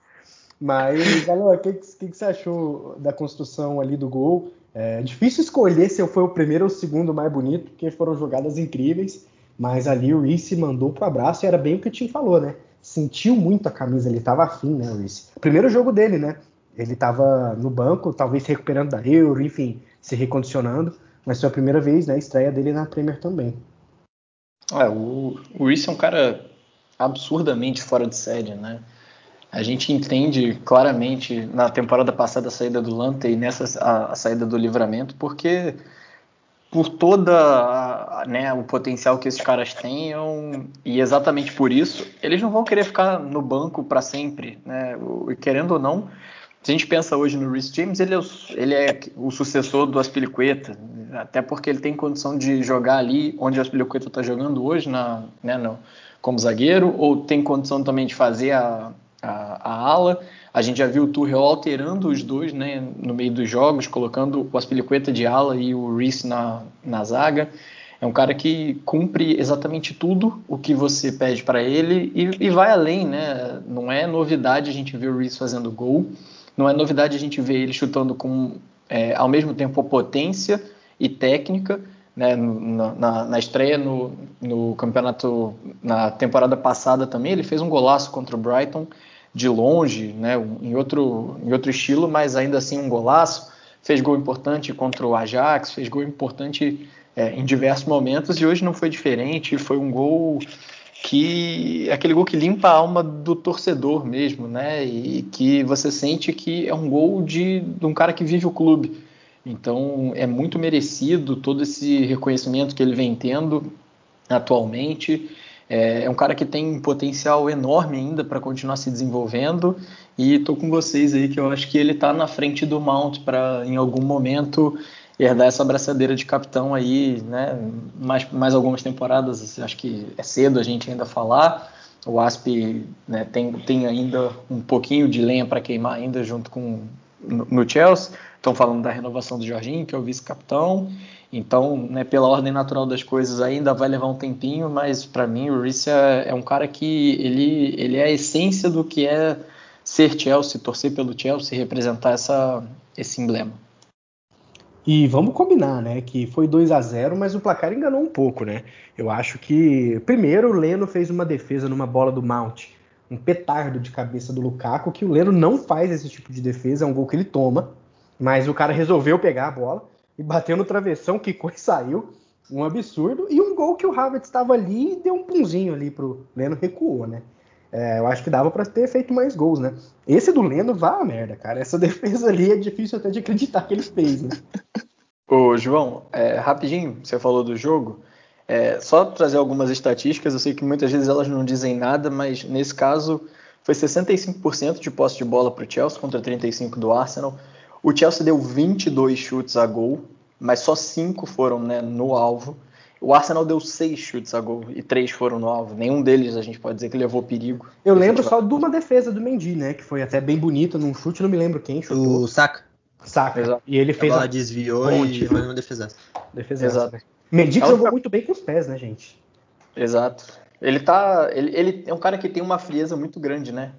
Mas, Alan, o que, que, que, você achou da construção ali do gol? É difícil escolher se foi o primeiro ou o segundo mais bonito, porque foram jogadas incríveis. Mas ali o Reese mandou pro abraço e era bem o que o Tim falou, né? Sentiu muito a camisa, ele tava afim, né, o Reese? Primeiro jogo dele, né? Ele tava no banco, talvez se recuperando da Euro, enfim, se recondicionando. Mas foi a primeira vez, né? Estreia dele na Premier também. É, o, o Reese é um cara absurdamente fora de série, né? A gente entende claramente na temporada passada a saída do Lante e nessa a, a saída do Livramento, porque por toda né, o potencial que esses caras tenham e exatamente por isso eles não vão querer ficar no banco para sempre, né? O, querendo ou não, se a gente pensa hoje no Rhys James, ele é, o, ele é o sucessor do Aspilicueta, até porque ele tem condição de jogar ali onde o Aspilicueta está jogando hoje, na, né, no, como zagueiro, ou tem condição também de fazer a, a, a ala. A gente já viu o Tuchel alterando os dois né, no meio dos jogos, colocando o Aspilicueta de ala e o Reese na, na zaga. É um cara que cumpre exatamente tudo o que você pede para ele e, e, vai além, né? Não é novidade a gente ver o Reese fazendo gol, não é novidade a gente ver ele chutando com é, ao mesmo tempo potência e técnica. Né, na, na, estreia no, no campeonato, na temporada passada também, ele fez um golaço contra o Brighton de longe, né, em, outro, em outro estilo, mas ainda assim um golaço. Fez gol importante contra o Ajax, fez gol importante é, em diversos momentos e hoje não foi diferente. Foi um gol que aquele gol que limpa a alma do torcedor mesmo, né? E que você sente que é um gol de, de um cara que vive o clube. Então é muito merecido todo esse reconhecimento que ele vem tendo atualmente. É, é um cara que tem um potencial enorme ainda para continuar se desenvolvendo e estou com vocês aí que eu acho que ele está na frente do Mount para em algum momento herdar essa abraçadeira de capitão aí, né? Mais, mais algumas temporadas, acho que é cedo a gente ainda falar. O Asp né, tem, tem ainda um pouquinho de lenha para queimar ainda junto com no, no Chelsea. Estão falando da renovação do Jorginho, que é o vice-capitão. Então, né, pela ordem natural das coisas, ainda vai levar um tempinho, mas para mim o Reece é, é, um cara que ele, ele é a essência do que é ser Chelsea, torcer pelo Chelsea, representar essa, esse emblema. E vamos combinar, né, que foi 2 a 0 mas o placar enganou um pouco, né? Eu acho que, primeiro, o Leno fez uma defesa numa bola do Mount, um petardo de cabeça do Lukaku, que o Leno não faz esse tipo de defesa, é um gol que ele toma, mas o cara resolveu pegar a bola e bateu no travessão, que e saiu. Um absurdo. E um gol que o Havertz estava ali e deu um punzinho ali pro Leno, recuou, né? É, eu acho que dava para ter feito mais gols, né? Esse do Leno vá a merda, cara. Essa defesa ali é difícil até de acreditar que ele fez, né? Ô, João, é, rapidinho, você falou do jogo. É, só trazer algumas estatísticas, eu sei que muitas vezes elas não dizem nada, mas nesse caso foi 65% de posse de bola para o Chelsea contra 35% do Arsenal. O Chelsea deu 22 chutes a gol, mas só 5 foram né, no alvo. O Arsenal deu 6 chutes a gol e 3 foram no alvo. Nenhum deles a gente pode dizer que levou perigo. Eu lembro só de uma defesa do Mendy, né? Que foi até bem bonita num chute, não me lembro quem chutou. O Saka. Saka. Exato. E ele fez. A bola a... desviou Ponte. e foi uma defesa. Defesa. Exato. Mendy jogou outra... muito bem com os pés, né, gente? Exato. Ele tá. Ele, ele é um cara que tem uma frieza muito grande, né?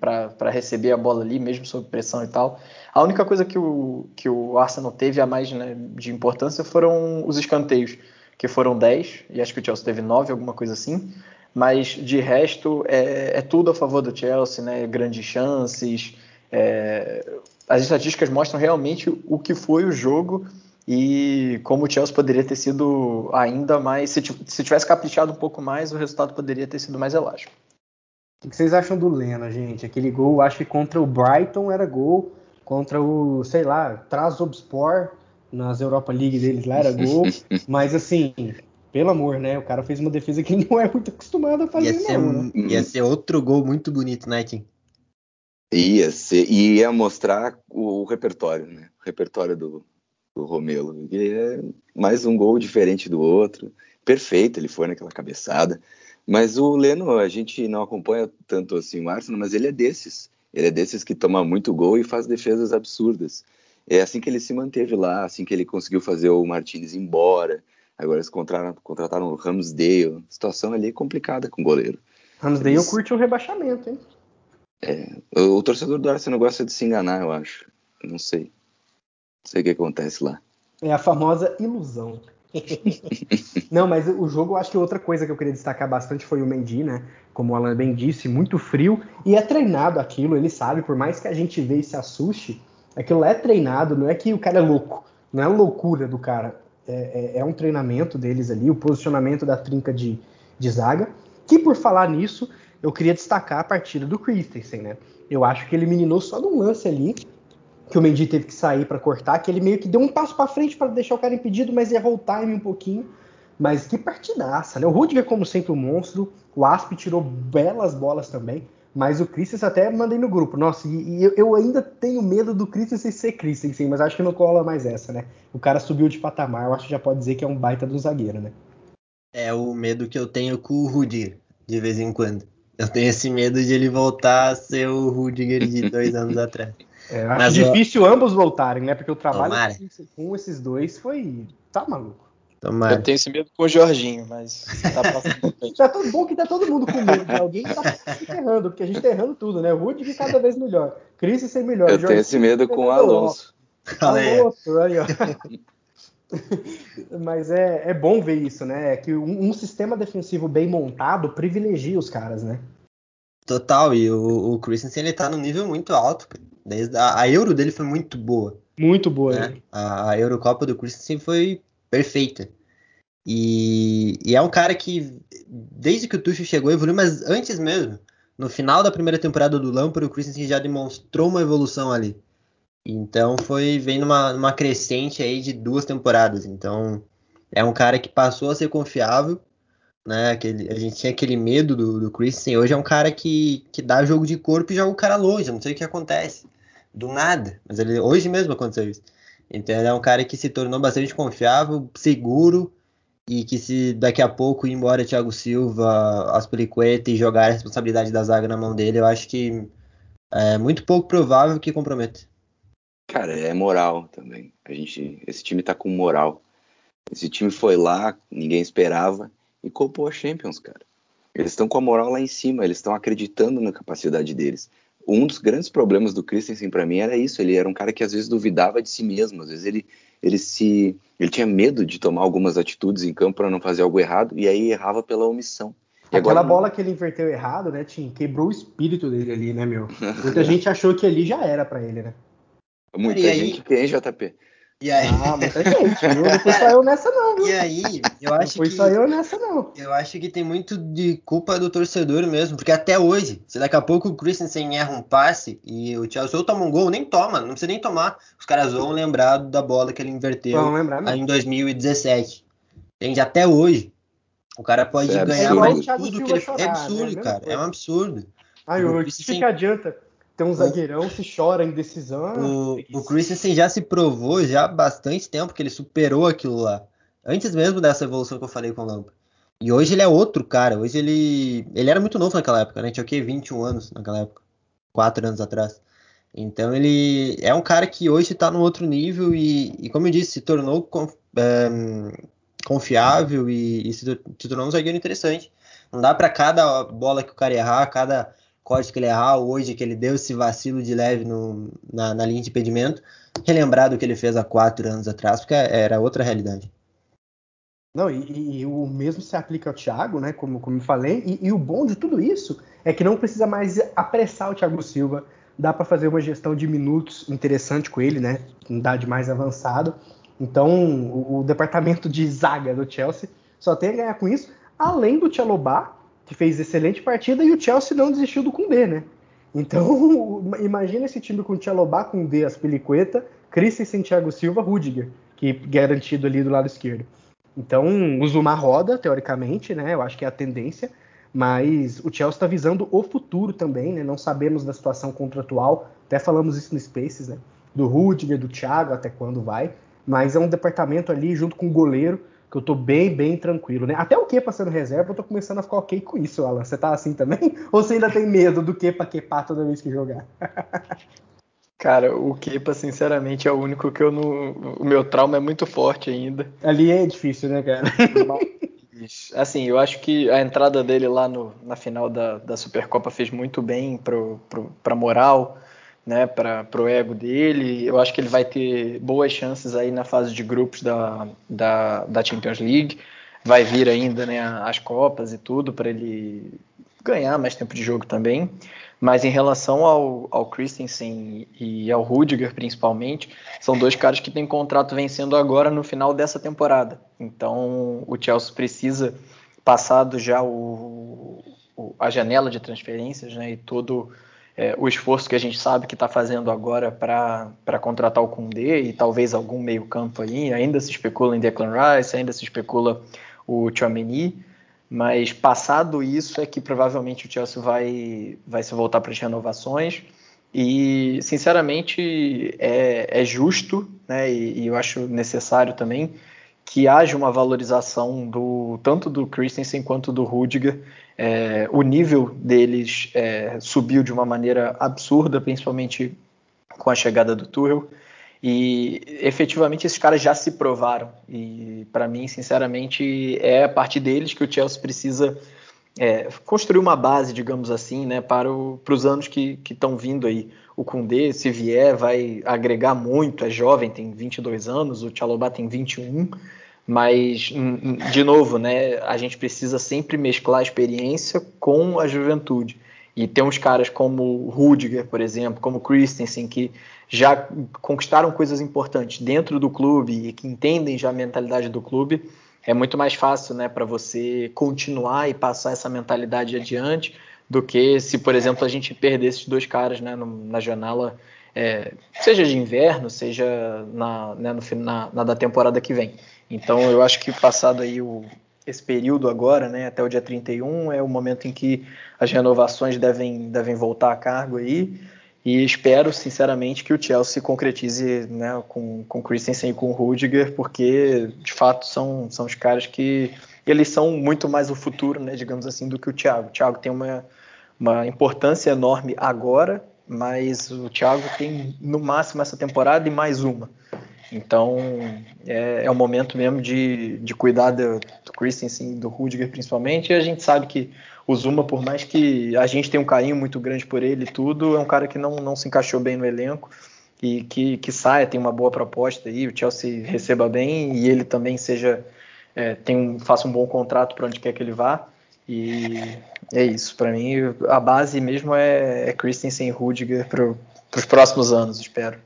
Para receber a bola ali, mesmo sob pressão e tal. A única coisa que o, que o Arsenal teve a mais né, de importância foram os escanteios, que foram 10, e acho que o Chelsea teve 9, alguma coisa assim. Mas de resto, é, é tudo a favor do Chelsea, né? Grandes chances. É, as estatísticas mostram realmente o que foi o jogo e como o Chelsea poderia ter sido ainda mais. Se, se tivesse caprichado um pouco mais, o resultado poderia ter sido mais elástico. O que vocês acham do Lena, gente? Aquele gol, acho que contra o Brighton era gol, contra o, sei lá, Trabzonspor nas Europa League deles lá era gol, mas assim, pelo amor, né? O cara fez uma defesa que ele não é muito acostumado a fazer, ia ser, não, né? Ia ser outro gol muito bonito, né, Tim? Ia ser, e ia mostrar o, o repertório, né? O repertório do, do Romelo. E é mais um gol diferente do outro. Perfeito, ele foi naquela cabeçada. Mas o Leno, a gente não acompanha tanto assim o Arsenal, mas ele é desses. Ele é desses que toma muito gol e faz defesas absurdas. é assim que ele se manteve lá, assim que ele conseguiu fazer o Martinez embora. Agora eles contrataram, contrataram o Ramsdale. Situação ali complicada com o goleiro. Ramsdale eles... curte o rebaixamento, hein? É, o, o, torcedor do Arsenal gosta de se enganar, eu acho. Não sei. Não sei o que acontece lá. É a famosa ilusão. Não, mas o jogo, eu acho que outra coisa que eu queria destacar bastante foi o Mendy, né? Como o Alan bem disse, muito frio. E é treinado aquilo, ele sabe, por mais que a gente veja e se assuste, aquilo é treinado, não é que o cara é louco, não é loucura do cara. É, é, é um treinamento deles ali, o posicionamento da trinca de, de zaga. Que por falar nisso, eu queria destacar a partida do Christensen, né? Eu acho que ele meninou só num lance ali, que o Mendy teve que sair para cortar, que ele meio que deu um passo para frente para deixar o cara impedido, mas errou o time um pouquinho. Mas que partidaça, né? O Rudiger, como sempre, um monstro. O Asp tirou belas bolas também. Mas o Christensen até mandei no grupo. Nossa, e, e eu, ainda tenho medo do Christensen ser Christensen, mas acho que não cola mais essa, né? O cara subiu de patamar, eu acho que já pode dizer que é um baita do zagueiro, né? É o medo que eu tenho com o Rudiger, de vez em quando. Eu tenho esse medo de ele voltar a ser o Rudiger de dois anos atrás. É, acho Mas difícil eu... ambos voltarem, né? Porque o trabalho Tomara. com esses dois foi. Tá maluco. Tomara. Eu tenho esse medo com o Jorginho, mas tá passando tá tão bom que tá todo mundo com medo de alguém que tá se errando, porque a gente tá errando tudo, né? O Rudiger cada vez melhor. Cris ser melhor. Eu tenho esse medo com o Alonso. Alonso, aí, ó. Mas é, é bom ver isso, né? É que um, um, sistema defensivo bem montado privilegia os caras, né? Total, e o, o Christensen ele tá no nível muito alto. Desde a, a Euro dele foi muito boa. Muito boa, né? A, a Eurocopa do Christensen foi perfeita. E, e, é um cara que, desde que o Tuchel chegou, evoluiu, mas antes mesmo, no final da primeira temporada do Lampard, o Christensen já demonstrou uma evolução ali. Então foi vem numa, numa crescente aí de duas temporadas. Então é um cara que passou a ser confiável, né? Aquele, a gente tinha aquele medo do, do Christensen. Hoje é um cara que, que dá jogo de corpo e joga o cara longe. Não sei o que acontece. Do nada. Mas ele, hoje mesmo aconteceu isso. Então ele é um cara que se tornou bastante confiável, seguro e que se daqui a pouco ir embora Thiago Silva, Aspilicueta e jogar a responsabilidade da zaga na mão dele, eu acho que é muito pouco provável que comprometa. Cara, é moral também. A gente, esse time tá com moral. Esse time foi lá, ninguém esperava e copou a Champions, cara. Eles estão com a moral lá em cima, eles estão acreditando na capacidade deles um dos grandes problemas do Christensen para mim era isso. Ele era um cara que às vezes duvidava de si mesmo. Às vezes ele, ele se, ele tinha medo de tomar algumas atitudes em campo para não fazer algo errado e aí errava pela omissão. E Aquela agora... bola que ele inverteu errado, né, Tim? Quebrou o espírito dele ali, né, meu? Muita gente achou que ali já era para ele, né? Muita e gente aí... que é JP. E aí... Ah, muita gente, viu? Não fui só eu nessa, não. Viu? E aí, eu acho não fui que. só eu nessa, não. Eu acho que tem muito de culpa do torcedor mesmo, porque até hoje, se daqui a pouco o Christensen erra um passe e o Chelsea ou toma um gol, nem toma, não precisa nem tomar. Os caras vão lembrar da bola que ele inverteu em 2017. Entende? Até hoje. O cara pode é ganhar mais tudo que ele. Chorar, é absurdo, né? cara. É um absurdo. Aí, o que, que adianta? Tem um zagueirão, se chora em decisão. O, o Christensen já se provou já há bastante tempo que ele superou aquilo lá. Antes mesmo dessa evolução que eu falei com o Lampa. E hoje ele é outro cara. Hoje ele. Ele era muito novo naquela época, né? Tinha o quê? 21 anos naquela época. Quatro anos atrás. Então ele é um cara que hoje tá num outro nível e, e como eu disse, se tornou é, confiável e, e se, se tornou um zagueiro interessante. Não dá para cada bola que o cara errar, cada corte que ele errar hoje, que ele deu esse vacilo de leve no, na, na, linha de impedimento, relembrar do que ele fez há quatro anos atrás, porque era outra realidade. Não, e, e o mesmo se aplica ao Thiago, né? Como, como eu falei, e, e, o bom de tudo isso é que não precisa mais apressar o Thiago Silva, dá para fazer uma gestão de minutos interessante com ele, né? Um idade mais avançado. Então, o, o, departamento de zaga do Chelsea só tem a ganhar com isso, além do Tchalobá, que fez excelente partida, e o Chelsea não desistiu do Koundé, né? Então, imagina esse time com Tchalobá, Koundé, Aspilicueta, Christensen, Thiago Silva, Rudiger, que garantido ali do lado esquerdo. Então, o Zuma roda, teoricamente, né? Eu acho que é a tendência, mas o Chelsea está visando o futuro também, né? Não sabemos da situação contratual, até falamos isso no Spaces, né? Do Rudiger, do Thiago, até quando vai, mas é um departamento ali junto com o goleiro que eu tô bem, bem tranquilo, né? Até o que passando reserva, eu tô começando a ficar ok com isso, Alan. Você tá assim também? Ou você ainda tem medo do que pra quepar toda vez que jogar? Cara, o Kepa, sinceramente, é o único que eu não. O meu trauma é muito forte ainda. Ali é difícil, né, cara? Assim, eu acho que a entrada dele lá no, na final da, da Supercopa fez muito bem pro, pro, pra moral, né, para o ego dele. Eu acho que ele vai ter boas chances aí na fase de grupos da, da, da Champions League. Vai vir ainda né, as Copas e tudo para ele ganhar mais tempo de jogo também. Mas em relação ao, ao Christensen e ao Rudiger, principalmente, são dois caras que têm contrato vencendo agora no final dessa temporada. Então o Chelsea precisa, passado já o, o, a janela de transferências né, e todo é, o esforço que a gente sabe que está fazendo agora para contratar o Koundé e talvez algum meio campo aí, ainda se especula em Declan Rice, ainda se especula o Chouameni, mas passado isso é que provavelmente o Chelsea vai, vai se voltar para as renovações. E, sinceramente, é, é justo, né, e, e, eu acho necessário também, que haja uma valorização do tanto do Christensen quanto do Rudiger. É, o nível deles é, subiu de uma maneira absurda, principalmente com a chegada do Tuchel. E efetivamente esses caras já se provaram. E para mim, sinceramente, é a partir deles que o Chelsea precisa é, construir uma base, digamos assim, né, para, o, para os anos que estão vindo aí. O Koundé, se vier, vai agregar muito. É jovem, tem 22 anos, o Tchalobá tem 21. Mas, de novo, né, a gente precisa sempre mesclar a experiência com a juventude. E tem uns caras como Rudiger, por exemplo, como Christensen, que já conquistaram coisas importantes dentro do clube e que entendem já a mentalidade do clube, é muito mais fácil né, para você continuar e passar essa mentalidade adiante do que se, por exemplo, a gente perder esses dois caras né, na janela, é, seja de inverno, seja na, né, no, na, na, da temporada que vem. Então, eu acho que passado aí o, esse período agora, né, até o dia 31, é o momento em que as renovações devem, devem voltar a cargo aí. E espero, sinceramente, que o Chelsea concretize né, com, com Christensen e com o Rudiger, porque, de fato, são, são os caras que eles são muito mais o futuro, né, digamos assim, do que o Thiago. O Thiago tem uma, uma importância enorme agora, mas o Thiago tem, no máximo, essa temporada e mais uma. Então, é, é o momento mesmo de, de cuidar do, do Christensen e do Rudiger, principalmente, e a gente sabe que o Zuma, por mais que a gente tenha um carinho muito grande por ele e tudo, é um cara que não, não se encaixou bem no elenco e que, que saia, tem uma boa proposta aí, o Chelsea receba bem e ele também seja é, tem um, faça um bom contrato para onde quer que ele vá. E é isso, para mim a base mesmo é, é Christensen e Rudiger para os próximos anos, espero.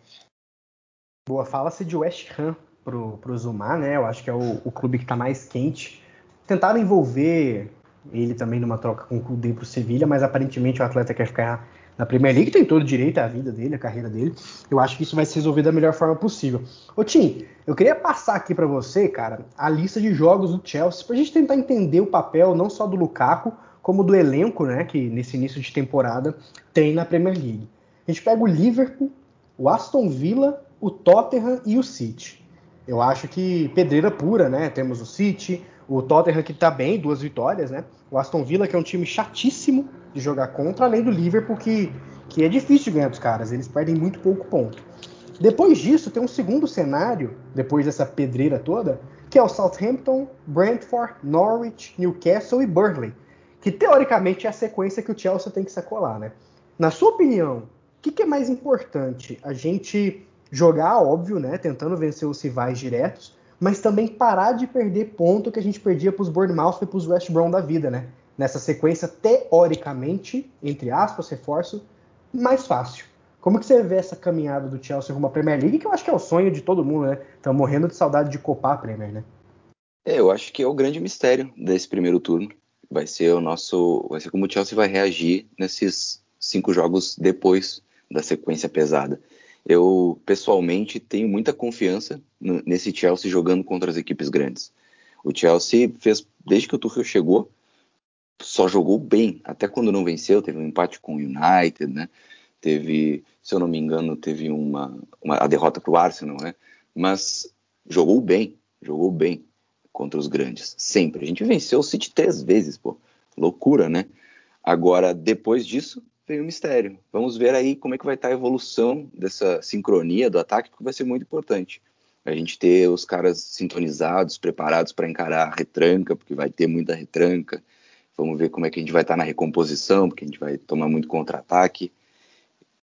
Boa, fala-se de West Ham pro, pro Zuma, né? Eu acho que é o, o clube que está mais quente. Tentaram envolver ele também numa troca com o Kudê para o Sevilha, mas aparentemente o atleta quer ficar na Premier League, tem todo direito à vida dele, à carreira dele. Eu acho que isso vai ser resolvido da melhor forma possível. Ô Tim, eu queria passar aqui para você, cara, a lista de jogos do Chelsea, para a gente tentar entender o papel não só do Lukaku, como do elenco, né, que nesse início de temporada tem na Premier League. A gente pega o Liverpool, o Aston Villa, o Tottenham e o City. Eu acho que pedreira pura, né? Temos o City, o Tottenham que tá bem, duas vitórias, né? O Aston Villa, que é um time chatíssimo de jogar contra, além do Liverpool, que, que é difícil ganhar dos caras, eles perdem muito pouco ponto. Depois disso, tem um segundo cenário, depois dessa pedreira toda, que é o Southampton, Brentford, Norwich, Newcastle e Burnley, que teoricamente é a sequência que o Chelsea tem que sacolar, né? Na sua opinião, o que, que é mais importante? A gente jogar, óbvio, né? Tentando vencer os rivais diretos, mas também parar de perder ponto que a gente perdia para os Bournemouth e para os West Brom da vida, né? Nessa sequência, teoricamente, entre aspas, reforço, mais fácil. Como que você vê essa caminhada do Chelsea rumo à Premier League, que eu acho que é o sonho de todo mundo, né? Estamos morrendo de saudade de copar a Premier, né? É, eu acho que é o grande mistério desse primeiro turno. Vai ser o nosso. Vai ser como o Chelsea vai reagir nesses cinco jogos depois da sequência pesada. Eu, pessoalmente, tenho muita confiança nesse Chelsea jogando contra as equipes grandes. O Chelsea fez, desde que o Tuchel chegou, só jogou bem. Até quando não venceu, teve um empate com o United, né? Teve, se eu não me engano, teve uma, uma a derrota para o Arsenal, né? Mas jogou bem, jogou bem contra os grandes, sempre. A gente venceu o City três vezes, pô. Loucura, né? Agora, depois disso, vem o mistério. Vamos ver aí como é que vai estar a evolução dessa sincronia do ataque, que vai ser muito importante. A gente ter os caras sintonizados, preparados para encarar a retranca, porque vai ter muita retranca. Vamos ver como é que a gente vai estar na recomposição, porque a gente vai tomar muito contra-ataque.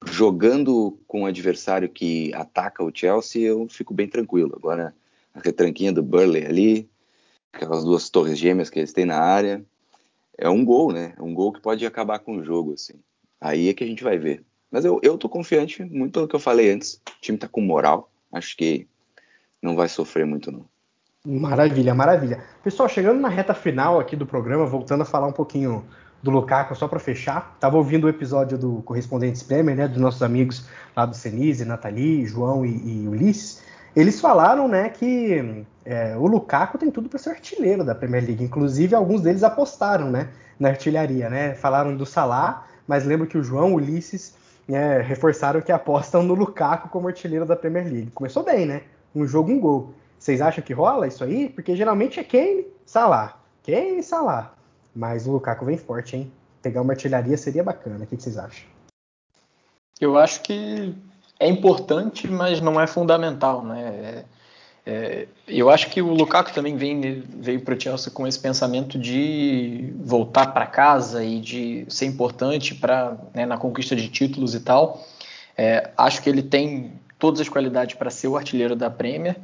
Jogando com um adversário que ataca o Chelsea, eu fico bem tranquilo. Agora, a retranquinha do Burley ali, aquelas duas torres gêmeas que eles têm na área, é um gol, né? É um gol que pode acabar com o jogo, assim. Aí é que a gente vai ver. Mas eu, eu tô confiante, muito pelo que eu falei antes. O time tá com moral. Acho que não vai sofrer muito, não. Maravilha, maravilha. Pessoal, chegando na reta final aqui do programa, voltando a falar um pouquinho do Lukaku, só para fechar. Tava ouvindo o episódio do Correspondentes Premier, né, dos nossos amigos lá do Senise, Nathalie, João e, e Ulisses. Eles falaram, né, que é, o Lukaku tem tudo para ser artilheiro da Premier League. Inclusive, alguns deles apostaram, né, na artilharia, né? Falaram do Salah, mas lembro que o João, Ulisses, né, reforçaram que apostam no Lukaku como artilheiro da Premier League. Começou bem, né? Um jogo, um gol. Vocês acham que rola isso aí? Porque geralmente é Kane, Salah. Kane, Salah. Mas o Lukaku vem forte, hein? Pegar uma artilharia seria bacana. O que vocês acham? Eu acho que é importante, mas não é fundamental, né? É, é, eu acho que o Lukaku também vem, veio para o Chelsea com esse pensamento de voltar para casa e de ser importante para né, na conquista de títulos e tal. É, acho que ele tem todas as qualidades para ser o artilheiro da Premier,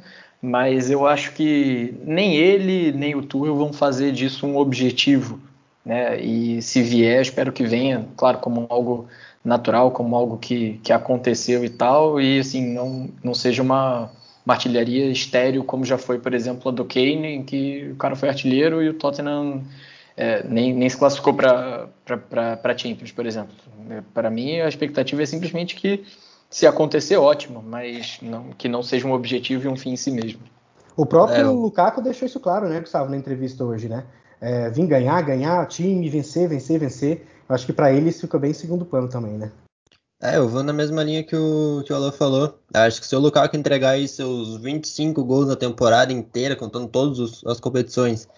mas eu acho que nem ele nem o Tuchel vão fazer disso um objetivo, né? E se vier, espero que venha, claro, como algo natural, como algo que, que aconteceu e tal, e assim, não, não seja uma, uma artilharia estéreo, como já foi, por exemplo, a do Kane, em que o cara foi artilheiro e o Tottenham é, nem, nem se classificou para Champions, por exemplo. Para mim, a expectativa é simplesmente que, se acontecer, ótimo, mas não, que não seja um objetivo e um fim em si mesmo. O próprio é, Lukaku deixou isso claro, né, Gustavo, na entrevista hoje, né? É, vim ganhar, ganhar, time, vencer, vencer, vencer. Eu acho que para ele isso fica bem em segundo plano também, né? É, eu vou na mesma linha que o, que o Alô falou. Acho que se o Lukaku entregar aí seus 25 gols na temporada inteira, contando todas as competições,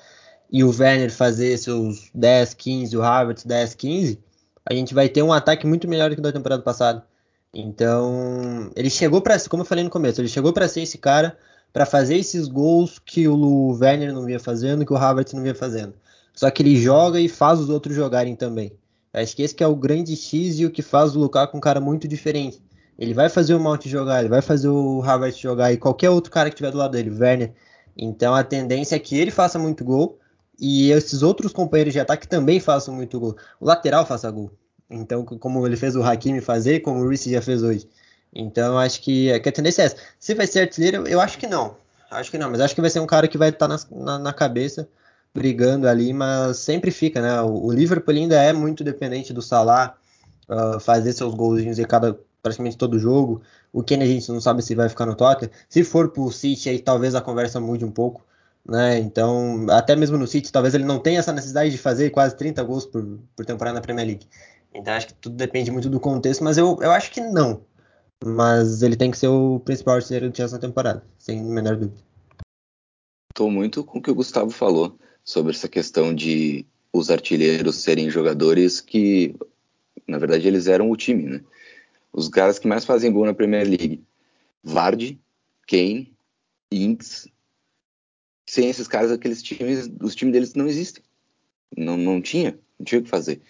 e o Werner fazer seus 10, 15, o Havertz 10, 15, a gente vai ter um ataque muito melhor do que da temporada passada. Então, ele chegou para, como eu falei no começo, ele chegou para ser esse cara para fazer esses gols que o Werner não vinha fazendo, que o Havertz não vinha fazendo. Só que ele joga e faz os outros jogarem também. Acho que esse que é o grande X e o que faz o Lukaku um cara muito diferente. Ele vai fazer o Mount jogar, ele vai fazer o Havertz jogar e qualquer outro cara que tiver do lado dele, Werner. Então a tendência é que ele faça muito gol e esses outros companheiros de ataque também façam muito gol. O lateral faça gol. Então, como ele fez o Hakimi fazer, como o Reece já fez hoje. Então, acho que, que, a tendência é essa. Se vai ser artilheiro, eu acho que não. Acho que não, mas acho que vai ser um cara que vai estar na, na, na cabeça brigando ali, mas sempre fica, né? O, o Liverpool ainda é muito dependente do Salah uh, fazer seus golzinhos em cada praticamente todo jogo. O Kane a gente não sabe se vai ficar no Tottenham. Se for pro City, aí talvez a conversa mude um pouco, né? Então, até mesmo no City, talvez ele não tenha essa necessidade de fazer quase 30 gols por, por temporada na Premier League. Então, acho que tudo depende muito do contexto, mas eu, eu acho que não. Mas ele tem que ser o principal artilheiro do Chelsea na temporada, sem menor dúvida. Estou muito com o que o Gustavo falou sobre essa questão de os artilheiros serem jogadores que, na verdade, eles eram o time, né? Os caras que mais fazem gol na Premier League. Vardy, Kane, Inks. Sem esses caras, aqueles times, os times deles não existem. Não, não tinha, não tinha o que fazer,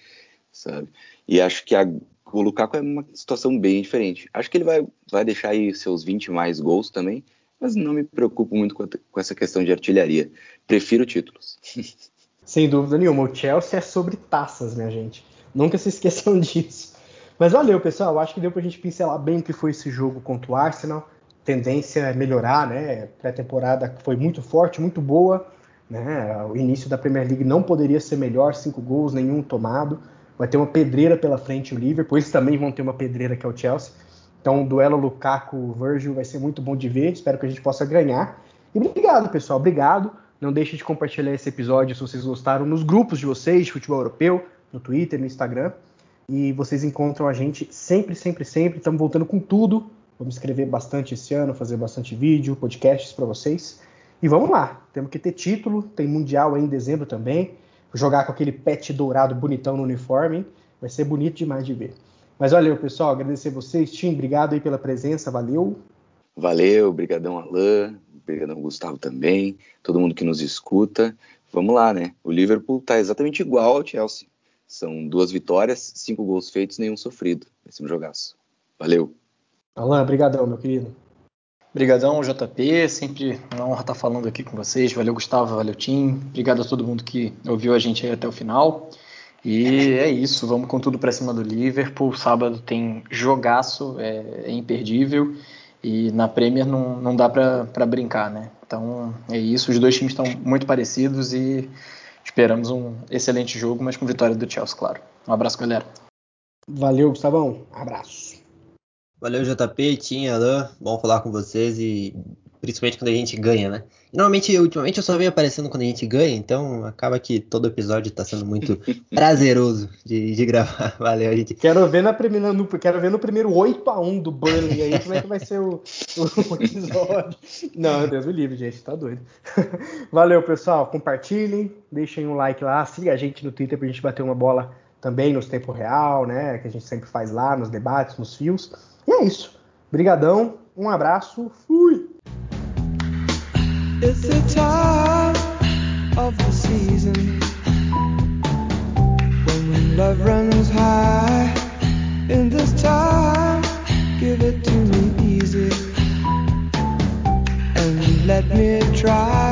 sabe? E acho que a, o Lukaku é uma situação bem diferente. Acho que ele vai, vai deixar aí seus 20 mais gols também, mas não me preocupo muito com, com essa questão de artilharia. Prefiro títulos. Sem dúvida nenhuma. O Chelsea é sobre taças, minha gente. Nunca se esqueçam disso. Mas valeu, pessoal. Acho que deu pra gente pincelar bem o que foi esse jogo contra o Arsenal. Tendência é melhorar, né? Pré-temporada foi muito forte, muito boa. Né? O início da Premier League não poderia ser melhor, cinco gols, nenhum tomado. Vai ter uma pedreira pela frente o Liverpool. Eles também vão ter uma pedreira que é o Chelsea. Então, o duelo Lukaku-Virgil vai ser muito bom de ver. Espero que a gente possa ganhar. E obrigado, pessoal. Obrigado. Não deixe de compartilhar esse episódio se vocês gostaram nos grupos de vocês de futebol europeu, no Twitter, no Instagram. E vocês encontram a gente sempre, sempre, sempre. Estamos voltando com tudo. Vamos escrever bastante esse ano, fazer bastante vídeo, podcasts para vocês. E vamos lá. Temos que ter título. Tem Mundial aí em dezembro também. Jogar com aquele pet dourado bonitão no uniforme. Vai ser bonito demais de ver. Mas valeu, pessoal. Agradecer vocês. Tim, obrigado aí pela presença. Valeu. Valeu, obrigadão Alain, obrigadão Gustavo também, todo mundo que nos escuta. Vamos lá, né? O Liverpool tá exatamente igual ao Chelsea. São duas vitórias, cinco gols feitos, nenhum sofrido. Vai ser um jogaço. Valeu. Alain, brigadão, meu querido. Obrigadão, JP. Sempre uma honra estar falando aqui com vocês. Valeu, Gustavo. Valeu, Tim. Obrigado a todo mundo que ouviu a gente aí até o final. E é isso. Vamos com tudo para cima do Liverpool. Sábado tem jogaço, é, é imperdível. E na Premier não, não dá para brincar, né? Então é isso. Os dois times estão muito parecidos e esperamos um excelente jogo, mas com vitória do Chelsea, claro. Um abraço, galera. Valeu, Gustavão. Abraço. Valeu, JP, Tinha, Alain. Bom falar com vocês e principalmente quando a gente ganha, né? normalmente, ultimamente eu só venho aparecendo quando a gente ganha, então acaba que todo episódio tá sendo muito prazeroso de, de, gravar. Valeu, a gente. Quero ver, na primeira, no, quero ver no primeiro 8x1 do Burnley aí como é que vai ser o, o episódio. Não, Deus me livre, gente, tá doido. Valeu, pessoal. Compartilhem, deixem um like lá, siga a gente no Twitter pra gente bater uma bola também nos tempo real, né? Que a gente sempre faz lá nos debates, nos fios é isso. Brigadão, um abraço, fui! It's the time of the season when love runs high. In this time, give it to me easy and let me try.